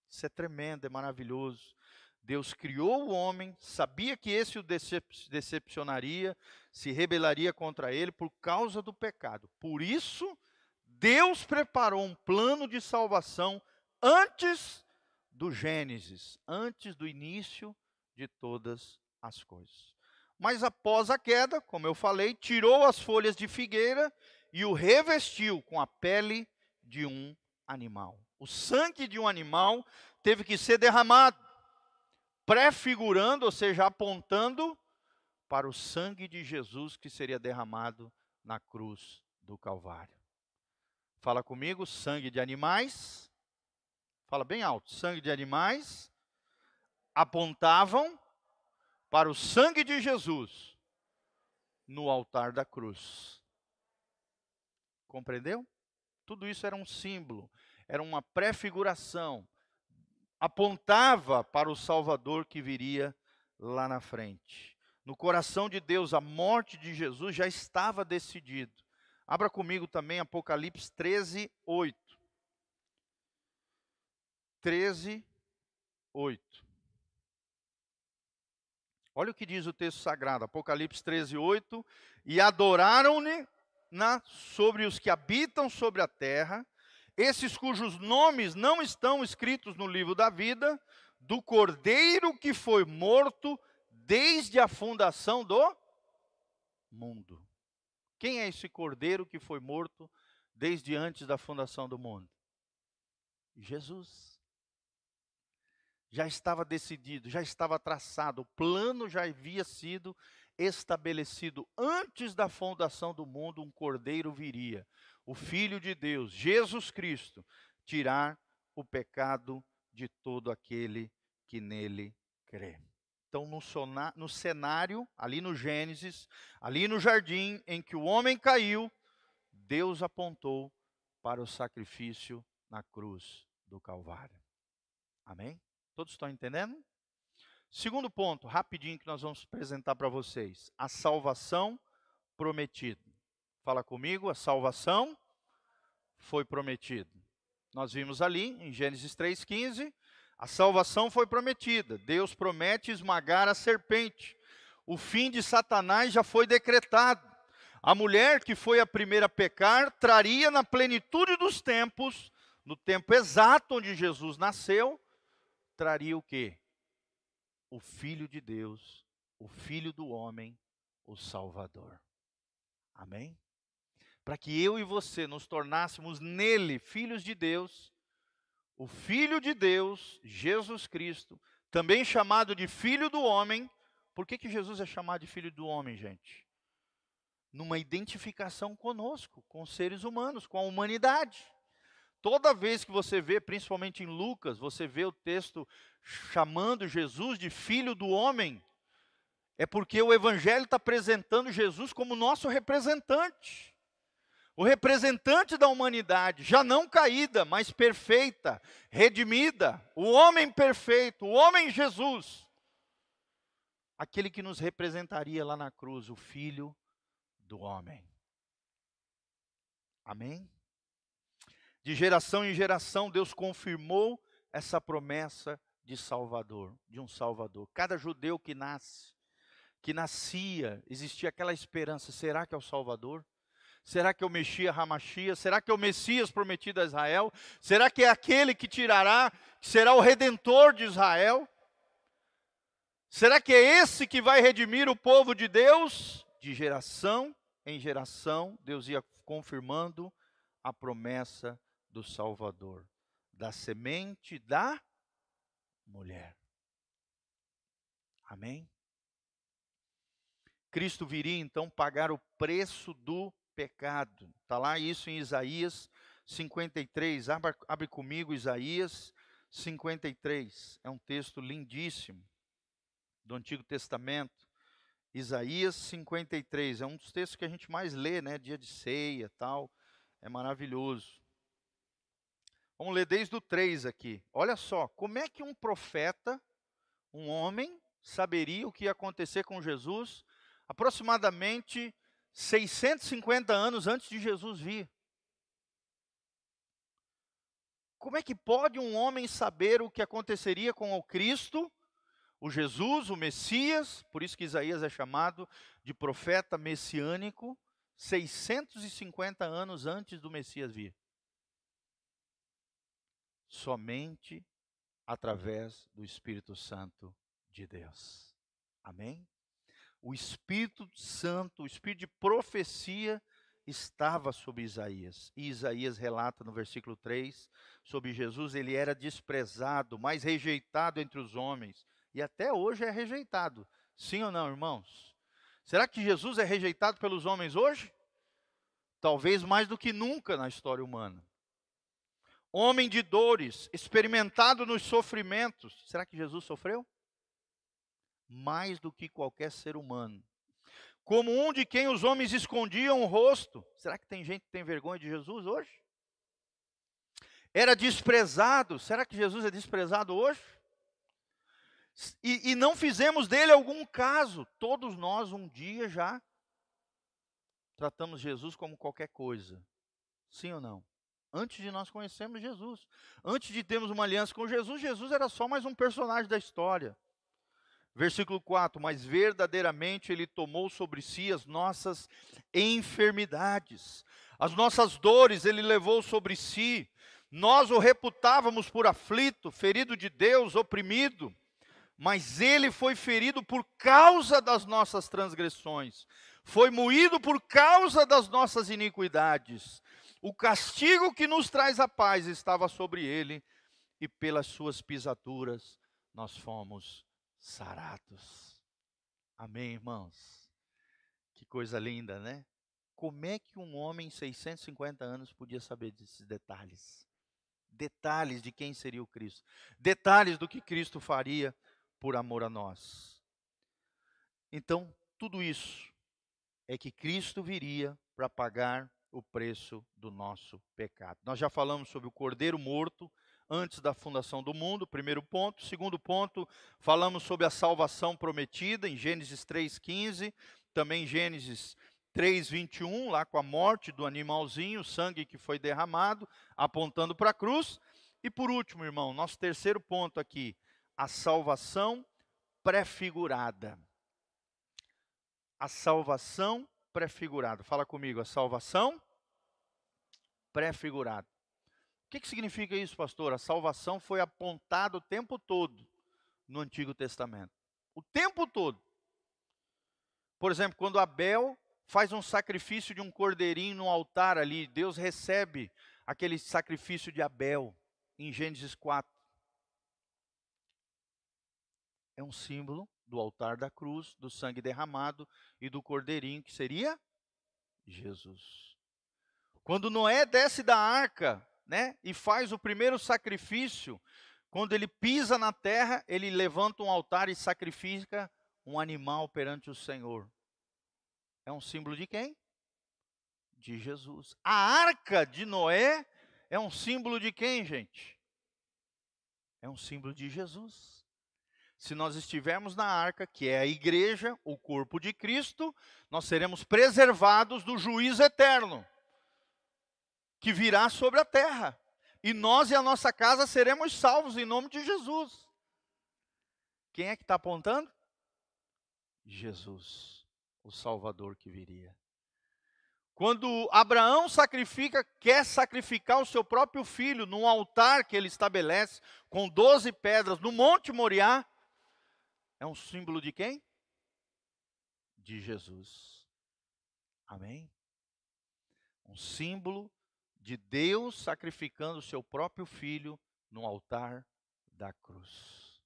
Isso é tremendo, é maravilhoso. Deus criou o homem, sabia que esse o decep decepcionaria, se rebelaria contra ele por causa do pecado. Por isso, Deus preparou um plano de salvação antes do Gênesis, antes do início de todas as coisas. Mas após a queda, como eu falei, tirou as folhas de figueira e o revestiu com a pele de um animal. O sangue de um animal teve que ser derramado, prefigurando, ou seja, apontando para o sangue de Jesus que seria derramado na cruz do Calvário. Fala comigo, sangue de animais. Fala bem alto, sangue de animais apontavam para o sangue de Jesus no altar da cruz. Compreendeu? Tudo isso era um símbolo, era uma prefiguração, apontava para o Salvador que viria lá na frente. No coração de Deus, a morte de Jesus já estava decidido. Abra comigo também Apocalipse 13, 8. 13, 8. Olha o que diz o texto sagrado, Apocalipse 13, 8. E adoraram-ne sobre os que habitam sobre a terra, esses cujos nomes não estão escritos no livro da vida, do cordeiro que foi morto desde a fundação do mundo. Quem é esse cordeiro que foi morto desde antes da fundação do mundo? Jesus. Já estava decidido, já estava traçado, o plano já havia sido estabelecido antes da fundação do mundo, um cordeiro viria, o Filho de Deus, Jesus Cristo, tirar o pecado de todo aquele que nele crê. Então, no, no cenário, ali no Gênesis, ali no jardim em que o homem caiu, Deus apontou para o sacrifício na cruz do Calvário. Amém? Todos estão entendendo? Segundo ponto, rapidinho que nós vamos apresentar para vocês: a salvação prometida. Fala comigo, a salvação foi prometida. Nós vimos ali em Gênesis 3,15, a salvação foi prometida. Deus promete esmagar a serpente. O fim de Satanás já foi decretado. A mulher que foi a primeira a pecar traria na plenitude dos tempos, no tempo exato onde Jesus nasceu, traria o quê? o Filho de Deus, o Filho do homem, o Salvador. Amém? Para que eu e você nos tornássemos nele filhos de Deus, o Filho de Deus, Jesus Cristo, também chamado de Filho do homem. Por que, que Jesus é chamado de Filho do homem, gente? Numa identificação conosco, com os seres humanos, com a humanidade. Toda vez que você vê, principalmente em Lucas, você vê o texto chamando Jesus de filho do homem, é porque o Evangelho está apresentando Jesus como nosso representante. O representante da humanidade, já não caída, mas perfeita, redimida, o homem perfeito, o homem Jesus, aquele que nos representaria lá na cruz, o Filho do homem. Amém? De geração em geração, Deus confirmou essa promessa de Salvador, de um Salvador. Cada judeu que nasce, que nascia, existia aquela esperança: será que é o Salvador? Será que é o Messias Ramachia? Será que é o Messias prometido a Israel? Será que é aquele que tirará, que será o redentor de Israel? Será que é esse que vai redimir o povo de Deus? De geração em geração, Deus ia confirmando a promessa do Salvador, da semente da mulher. Amém? Cristo viria então pagar o preço do pecado. Está lá isso em Isaías 53. Abre, abre comigo Isaías 53. É um texto lindíssimo do Antigo Testamento. Isaías 53. É um dos textos que a gente mais lê, né? Dia de ceia tal. É maravilhoso. Vamos ler desde o 3 aqui. Olha só, como é que um profeta, um homem, saberia o que ia acontecer com Jesus aproximadamente 650 anos antes de Jesus vir. Como é que pode um homem saber o que aconteceria com o Cristo, o Jesus, o Messias, por isso que Isaías é chamado de profeta messiânico, 650 anos antes do Messias vir? Somente através do Espírito Santo de Deus. Amém? O Espírito Santo, o Espírito de profecia estava sobre Isaías. E Isaías relata no versículo 3 sobre Jesus, ele era desprezado, mais rejeitado entre os homens, e até hoje é rejeitado. Sim ou não, irmãos? Será que Jesus é rejeitado pelos homens hoje? Talvez mais do que nunca na história humana. Homem de dores, experimentado nos sofrimentos. Será que Jesus sofreu? Mais do que qualquer ser humano. Como um de quem os homens escondiam o rosto. Será que tem gente que tem vergonha de Jesus hoje? Era desprezado. Será que Jesus é desprezado hoje? E, e não fizemos dele algum caso. Todos nós um dia já tratamos Jesus como qualquer coisa. Sim ou não? Antes de nós conhecermos Jesus. Antes de termos uma aliança com Jesus, Jesus era só mais um personagem da história. Versículo 4: Mas verdadeiramente Ele tomou sobre si as nossas enfermidades, as nossas dores Ele levou sobre si. Nós o reputávamos por aflito, ferido de Deus, oprimido, mas Ele foi ferido por causa das nossas transgressões, foi moído por causa das nossas iniquidades. O castigo que nos traz a paz estava sobre Ele, e pelas Suas pisaduras nós fomos sarados. Amém, irmãos? Que coisa linda, né? Como é que um homem em 650 anos podia saber desses detalhes? Detalhes de quem seria o Cristo, detalhes do que Cristo faria por amor a nós. Então, tudo isso é que Cristo viria para pagar o preço do nosso pecado. Nós já falamos sobre o cordeiro morto, antes da fundação do mundo, primeiro ponto. Segundo ponto, falamos sobre a salvação prometida em Gênesis 3,15, também Gênesis 3,21, lá com a morte do animalzinho, o sangue que foi derramado, apontando para a cruz. E por último, irmão, nosso terceiro ponto aqui, a salvação prefigurada. A salvação prefigurada. Fala comigo, a salvação prefigurada. O que, que significa isso, pastor? A salvação foi apontada o tempo todo no Antigo Testamento. O tempo todo. Por exemplo, quando Abel faz um sacrifício de um cordeirinho no altar ali, Deus recebe aquele sacrifício de Abel em Gênesis 4. É um símbolo do altar da cruz, do sangue derramado e do cordeirinho que seria Jesus. Quando Noé desce da arca né, e faz o primeiro sacrifício, quando ele pisa na terra, ele levanta um altar e sacrifica um animal perante o Senhor. É um símbolo de quem? De Jesus. A arca de Noé é um símbolo de quem, gente? É um símbolo de Jesus. Se nós estivermos na arca, que é a igreja, o corpo de Cristo, nós seremos preservados do juízo eterno que virá sobre a terra. E nós e a nossa casa seremos salvos em nome de Jesus. Quem é que está apontando? Jesus, o Salvador que viria. Quando Abraão sacrifica, quer sacrificar o seu próprio filho num altar que ele estabelece com doze pedras no Monte Moriá, é um símbolo de quem? De Jesus. Amém? Um símbolo de Deus sacrificando o seu próprio filho no altar da cruz.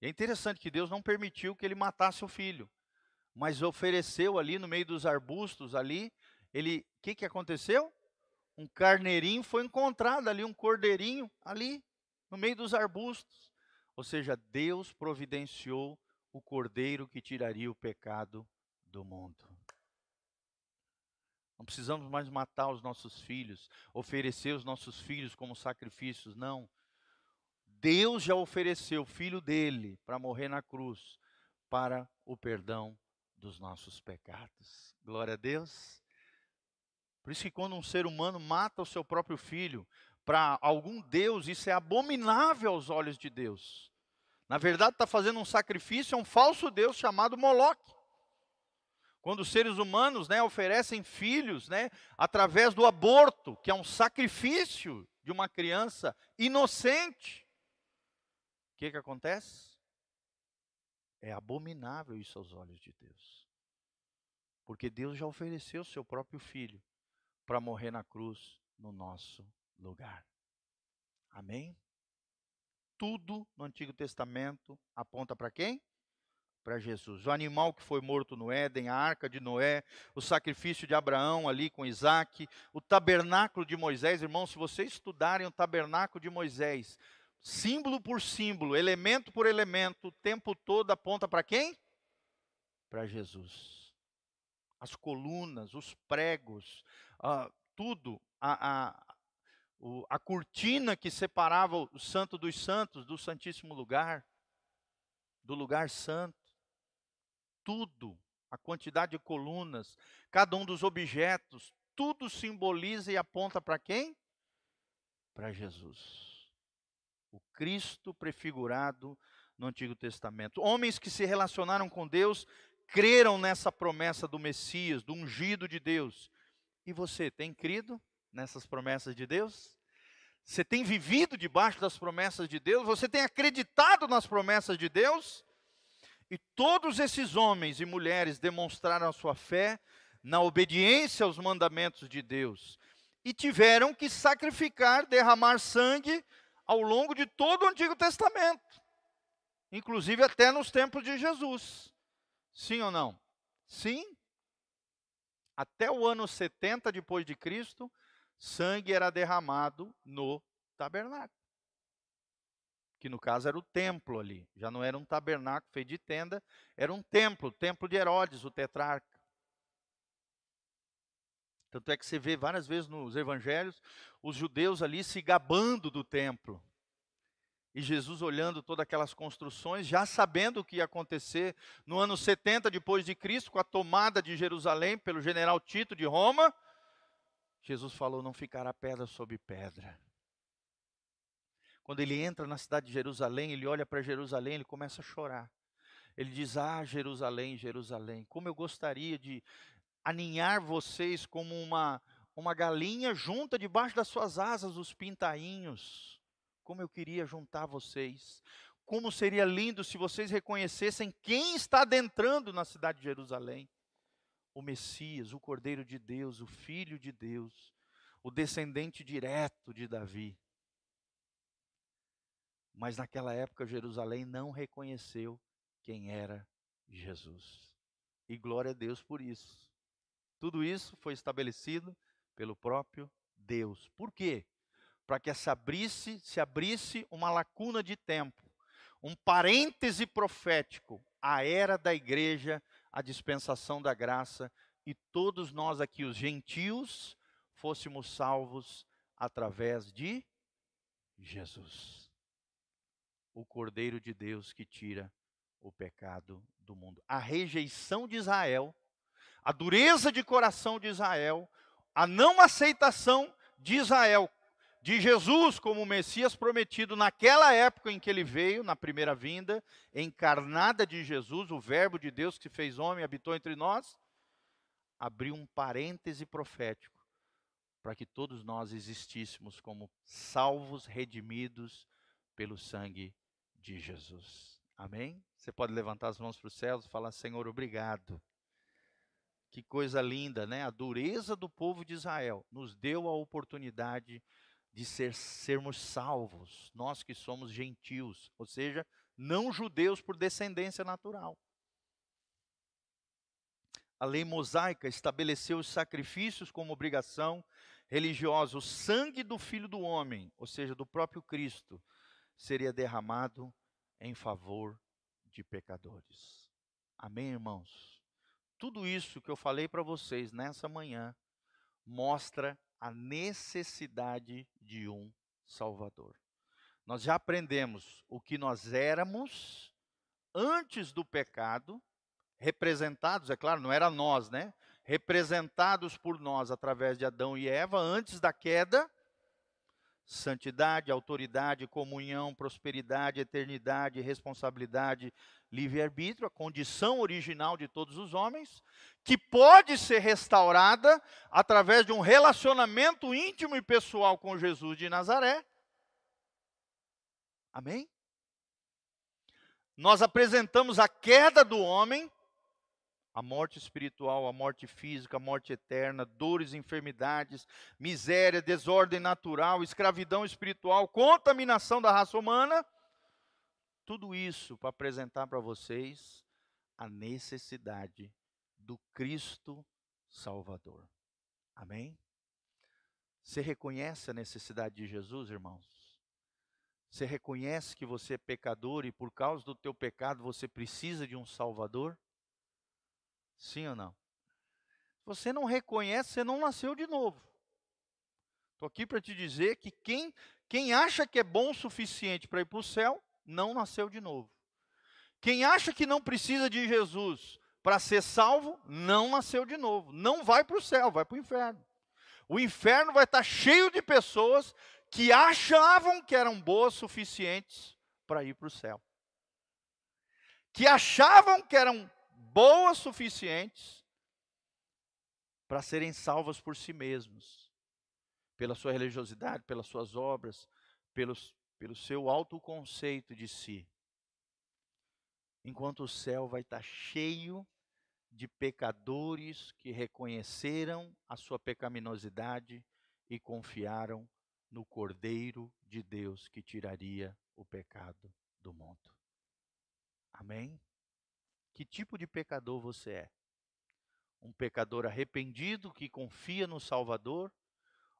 E é interessante que Deus não permitiu que ele matasse o filho, mas ofereceu ali no meio dos arbustos ali, ele, o que que aconteceu? Um carneirinho foi encontrado ali, um cordeirinho ali no meio dos arbustos. Ou seja, Deus providenciou o cordeiro que tiraria o pecado do mundo. Não precisamos mais matar os nossos filhos, oferecer os nossos filhos como sacrifícios, não. Deus já ofereceu o filho dele para morrer na cruz para o perdão dos nossos pecados. Glória a Deus. Por isso que quando um ser humano mata o seu próprio filho, para algum Deus, isso é abominável aos olhos de Deus. Na verdade, está fazendo um sacrifício a um falso Deus chamado Moloque. Quando os seres humanos né, oferecem filhos né, através do aborto, que é um sacrifício de uma criança inocente, o que, que acontece? É abominável isso aos olhos de Deus. Porque Deus já ofereceu seu próprio filho para morrer na cruz no nosso lugar. Amém? Tudo no Antigo Testamento aponta para quem? Para Jesus. O animal que foi morto no Éden, a arca de Noé, o sacrifício de Abraão ali com Isaac, o tabernáculo de Moisés. Irmãos, se vocês estudarem o tabernáculo de Moisés, símbolo por símbolo, elemento por elemento, o tempo todo aponta para quem? Para Jesus. As colunas, os pregos, uh, tudo, a, a, a cortina que separava o santo dos santos do santíssimo lugar, do lugar santo tudo, a quantidade de colunas, cada um dos objetos, tudo simboliza e aponta para quem? Para Jesus. O Cristo prefigurado no Antigo Testamento. Homens que se relacionaram com Deus creram nessa promessa do Messias, do ungido de Deus. E você tem crido nessas promessas de Deus? Você tem vivido debaixo das promessas de Deus? Você tem acreditado nas promessas de Deus? E todos esses homens e mulheres demonstraram a sua fé na obediência aos mandamentos de Deus e tiveram que sacrificar, derramar sangue ao longo de todo o Antigo Testamento, inclusive até nos tempos de Jesus. Sim ou não? Sim. Até o ano 70 depois de Cristo, sangue era derramado no tabernáculo que no caso era o templo ali, já não era um tabernáculo feito de tenda, era um templo, o templo de Herodes, o tetrarca. Tanto é que você vê várias vezes nos evangelhos os judeus ali se gabando do templo. E Jesus olhando todas aquelas construções, já sabendo o que ia acontecer no ano 70 depois de Cristo, com a tomada de Jerusalém pelo general Tito de Roma, Jesus falou: não ficará pedra sobre pedra quando ele entra na cidade de Jerusalém, ele olha para Jerusalém, ele começa a chorar. Ele diz: Ah, Jerusalém, Jerusalém, como eu gostaria de aninhar vocês como uma, uma galinha junta debaixo das suas asas os pintainhos. Como eu queria juntar vocês. Como seria lindo se vocês reconhecessem quem está adentrando na cidade de Jerusalém: o Messias, o Cordeiro de Deus, o Filho de Deus, o descendente direto de Davi. Mas naquela época Jerusalém não reconheceu quem era Jesus. E glória a Deus por isso. Tudo isso foi estabelecido pelo próprio Deus. Por quê? Para que se abrisse, se abrisse uma lacuna de tempo, um parêntese profético, a era da igreja, a dispensação da graça, e todos nós aqui, os gentios, fôssemos salvos através de Jesus o Cordeiro de Deus que tira o pecado do mundo. A rejeição de Israel, a dureza de coração de Israel, a não aceitação de Israel de Jesus como Messias prometido naquela época em que ele veio, na primeira vinda, encarnada de Jesus, o Verbo de Deus que fez homem, habitou entre nós. abriu um parêntese profético para que todos nós existíssemos como salvos, redimidos pelo sangue de Jesus. Amém? Você pode levantar as mãos para os céus e falar: Senhor, obrigado. Que coisa linda, né? A dureza do povo de Israel nos deu a oportunidade de ser, sermos salvos, nós que somos gentios, ou seja, não judeus por descendência natural. A lei mosaica estabeleceu os sacrifícios como obrigação religiosa. O sangue do Filho do Homem, ou seja, do próprio Cristo, seria derramado em favor de pecadores. Amém, irmãos? Tudo isso que eu falei para vocês nessa manhã mostra a necessidade de um Salvador. Nós já aprendemos o que nós éramos antes do pecado, representados, é claro, não era nós, né? Representados por nós através de Adão e Eva antes da queda, santidade, autoridade, comunhão, prosperidade, eternidade, responsabilidade, livre-arbítrio, a condição original de todos os homens, que pode ser restaurada através de um relacionamento íntimo e pessoal com Jesus de Nazaré. Amém? Nós apresentamos a queda do homem a morte espiritual, a morte física, a morte eterna, dores, enfermidades, miséria, desordem natural, escravidão espiritual, contaminação da raça humana. Tudo isso para apresentar para vocês a necessidade do Cristo Salvador. Amém? Você reconhece a necessidade de Jesus, irmãos? Você reconhece que você é pecador e por causa do teu pecado você precisa de um Salvador? Sim ou não? Se você não reconhece, você não nasceu de novo. Estou aqui para te dizer que quem, quem acha que é bom o suficiente para ir para o céu, não nasceu de novo. Quem acha que não precisa de Jesus para ser salvo, não nasceu de novo. Não vai para o céu, vai para o inferno. O inferno vai estar cheio de pessoas que achavam que eram boas suficientes para ir para o céu. Que achavam que eram boas suficientes para serem salvas por si mesmos, pela sua religiosidade, pelas suas obras, pelos, pelo seu autoconceito de si. Enquanto o céu vai estar cheio de pecadores que reconheceram a sua pecaminosidade e confiaram no Cordeiro de Deus que tiraria o pecado do mundo. Amém? Que tipo de pecador você é. Um pecador arrependido que confia no Salvador,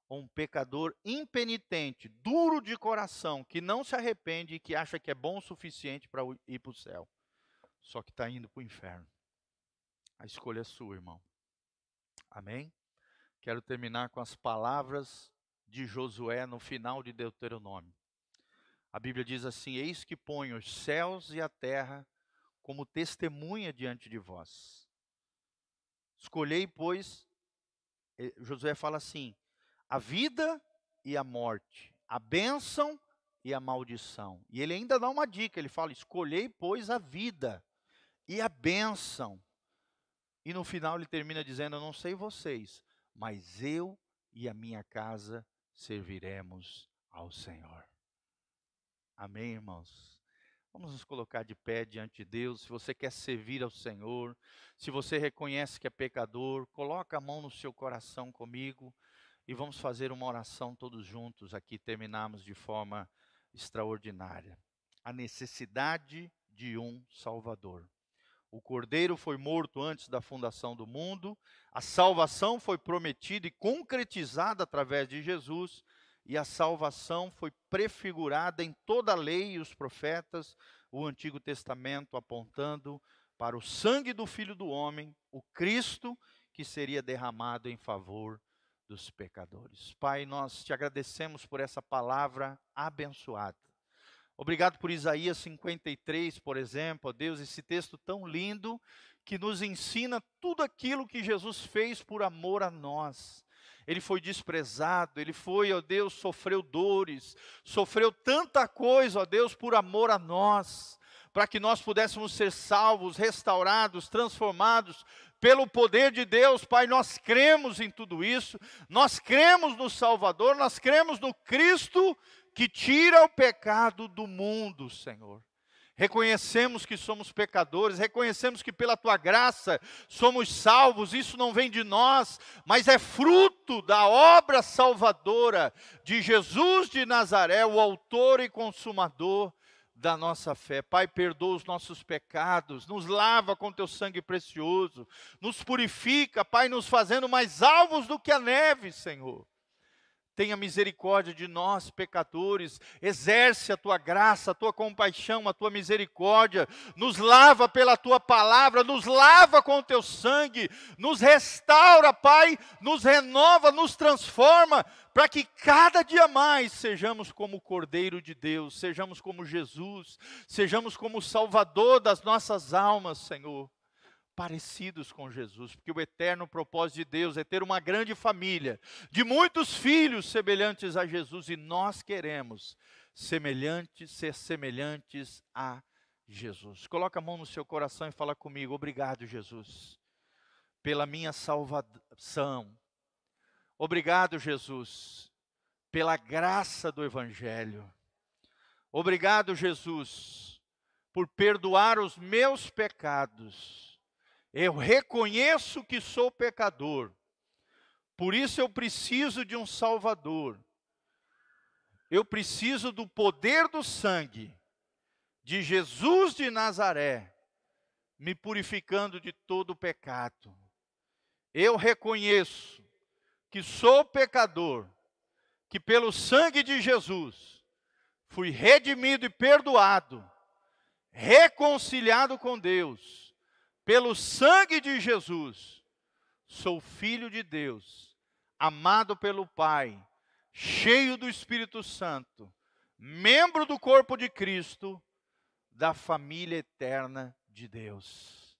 ou um pecador impenitente, duro de coração, que não se arrepende e que acha que é bom o suficiente para ir para o céu, só que está indo para o inferno. A escolha é sua, irmão. Amém? Quero terminar com as palavras de Josué no final de Deuteronômio. A Bíblia diz assim: Eis que ponho os céus e a terra como testemunha diante de vós. Escolhei, pois, eh, Josué fala assim: a vida e a morte, a bênção e a maldição. E ele ainda dá uma dica: ele fala, escolhei, pois, a vida e a bênção. E no final ele termina dizendo: Eu não sei vocês, mas eu e a minha casa serviremos ao Senhor. Amém, irmãos? Vamos nos colocar de pé diante de Deus. Se você quer servir ao Senhor, se você reconhece que é pecador, coloca a mão no seu coração comigo e vamos fazer uma oração todos juntos aqui. Terminamos de forma extraordinária. A necessidade de um Salvador. O Cordeiro foi morto antes da fundação do mundo, a salvação foi prometida e concretizada através de Jesus e a salvação foi prefigurada em toda a lei e os profetas, o Antigo Testamento apontando para o sangue do Filho do Homem, o Cristo, que seria derramado em favor dos pecadores. Pai, nós te agradecemos por essa palavra abençoada. Obrigado por Isaías 53, por exemplo, ó Deus, esse texto tão lindo que nos ensina tudo aquilo que Jesus fez por amor a nós ele foi desprezado, ele foi, ó Deus, sofreu dores, sofreu tanta coisa, ó Deus, por amor a nós. para que nós pudéssemos ser salvos, restaurados, transformados pelo poder de Deus, Pai. Nós cremos em tudo isso, nós cremos no Salvador, nós cremos no Cristo que tira o pecado do mundo, Senhor. Reconhecemos que somos pecadores, reconhecemos que pela tua graça somos salvos, isso não vem de nós, mas é fruto da obra salvadora de Jesus de Nazaré, o autor e consumador da nossa fé. Pai, perdoa os nossos pecados, nos lava com teu sangue precioso, nos purifica, Pai, nos fazendo mais alvos do que a neve, Senhor. Tenha misericórdia de nós, pecadores, exerce a tua graça, a tua compaixão, a tua misericórdia, nos lava pela tua palavra, nos lava com o teu sangue, nos restaura, Pai, nos renova, nos transforma, para que cada dia mais sejamos como o Cordeiro de Deus, sejamos como Jesus, sejamos como o Salvador das nossas almas, Senhor parecidos com Jesus, porque o eterno propósito de Deus é ter uma grande família, de muitos filhos semelhantes a Jesus, e nós queremos semelhantes, ser semelhantes a Jesus. Coloca a mão no seu coração e fala comigo: Obrigado, Jesus, pela minha salvação. Obrigado, Jesus, pela graça do Evangelho. Obrigado, Jesus, por perdoar os meus pecados eu reconheço que sou pecador. Por isso eu preciso de um Salvador. Eu preciso do poder do sangue de Jesus de Nazaré, me purificando de todo o pecado. Eu reconheço que sou pecador, que pelo sangue de Jesus fui redimido e perdoado, reconciliado com Deus pelo sangue de Jesus, sou filho de Deus, amado pelo Pai, cheio do Espírito Santo, membro do corpo de Cristo, da família eterna de Deus.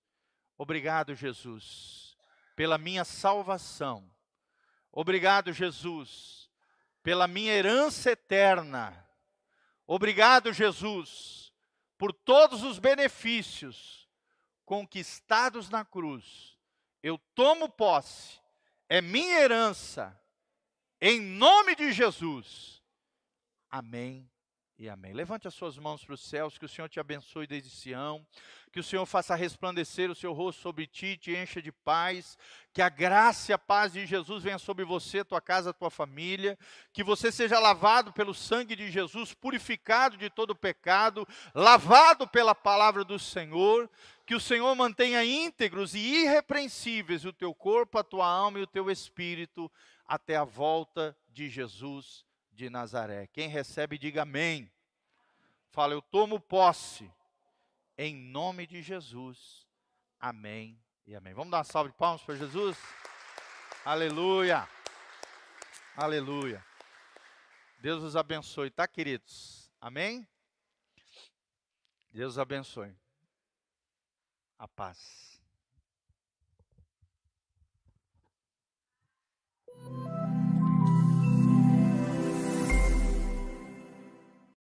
Obrigado, Jesus, pela minha salvação. Obrigado, Jesus, pela minha herança eterna. Obrigado, Jesus, por todos os benefícios conquistados na cruz, eu tomo posse, é minha herança, em nome de Jesus. Amém e amém. Levante as suas mãos para os céus, que o Senhor te abençoe desde Sião, que o Senhor faça resplandecer o seu rosto sobre ti, te encha de paz, que a graça e a paz de Jesus venha sobre você, tua casa, tua família, que você seja lavado pelo sangue de Jesus, purificado de todo pecado, lavado pela palavra do Senhor, que o Senhor mantenha íntegros e irrepreensíveis o teu corpo, a tua alma e o teu espírito até a volta de Jesus de Nazaré. Quem recebe, diga amém. Fala, eu tomo posse em nome de Jesus. Amém e amém. Vamos dar uma salva de palmas para Jesus? Aleluia! Aleluia! Deus os abençoe, tá, queridos? Amém? Deus os abençoe. A paz.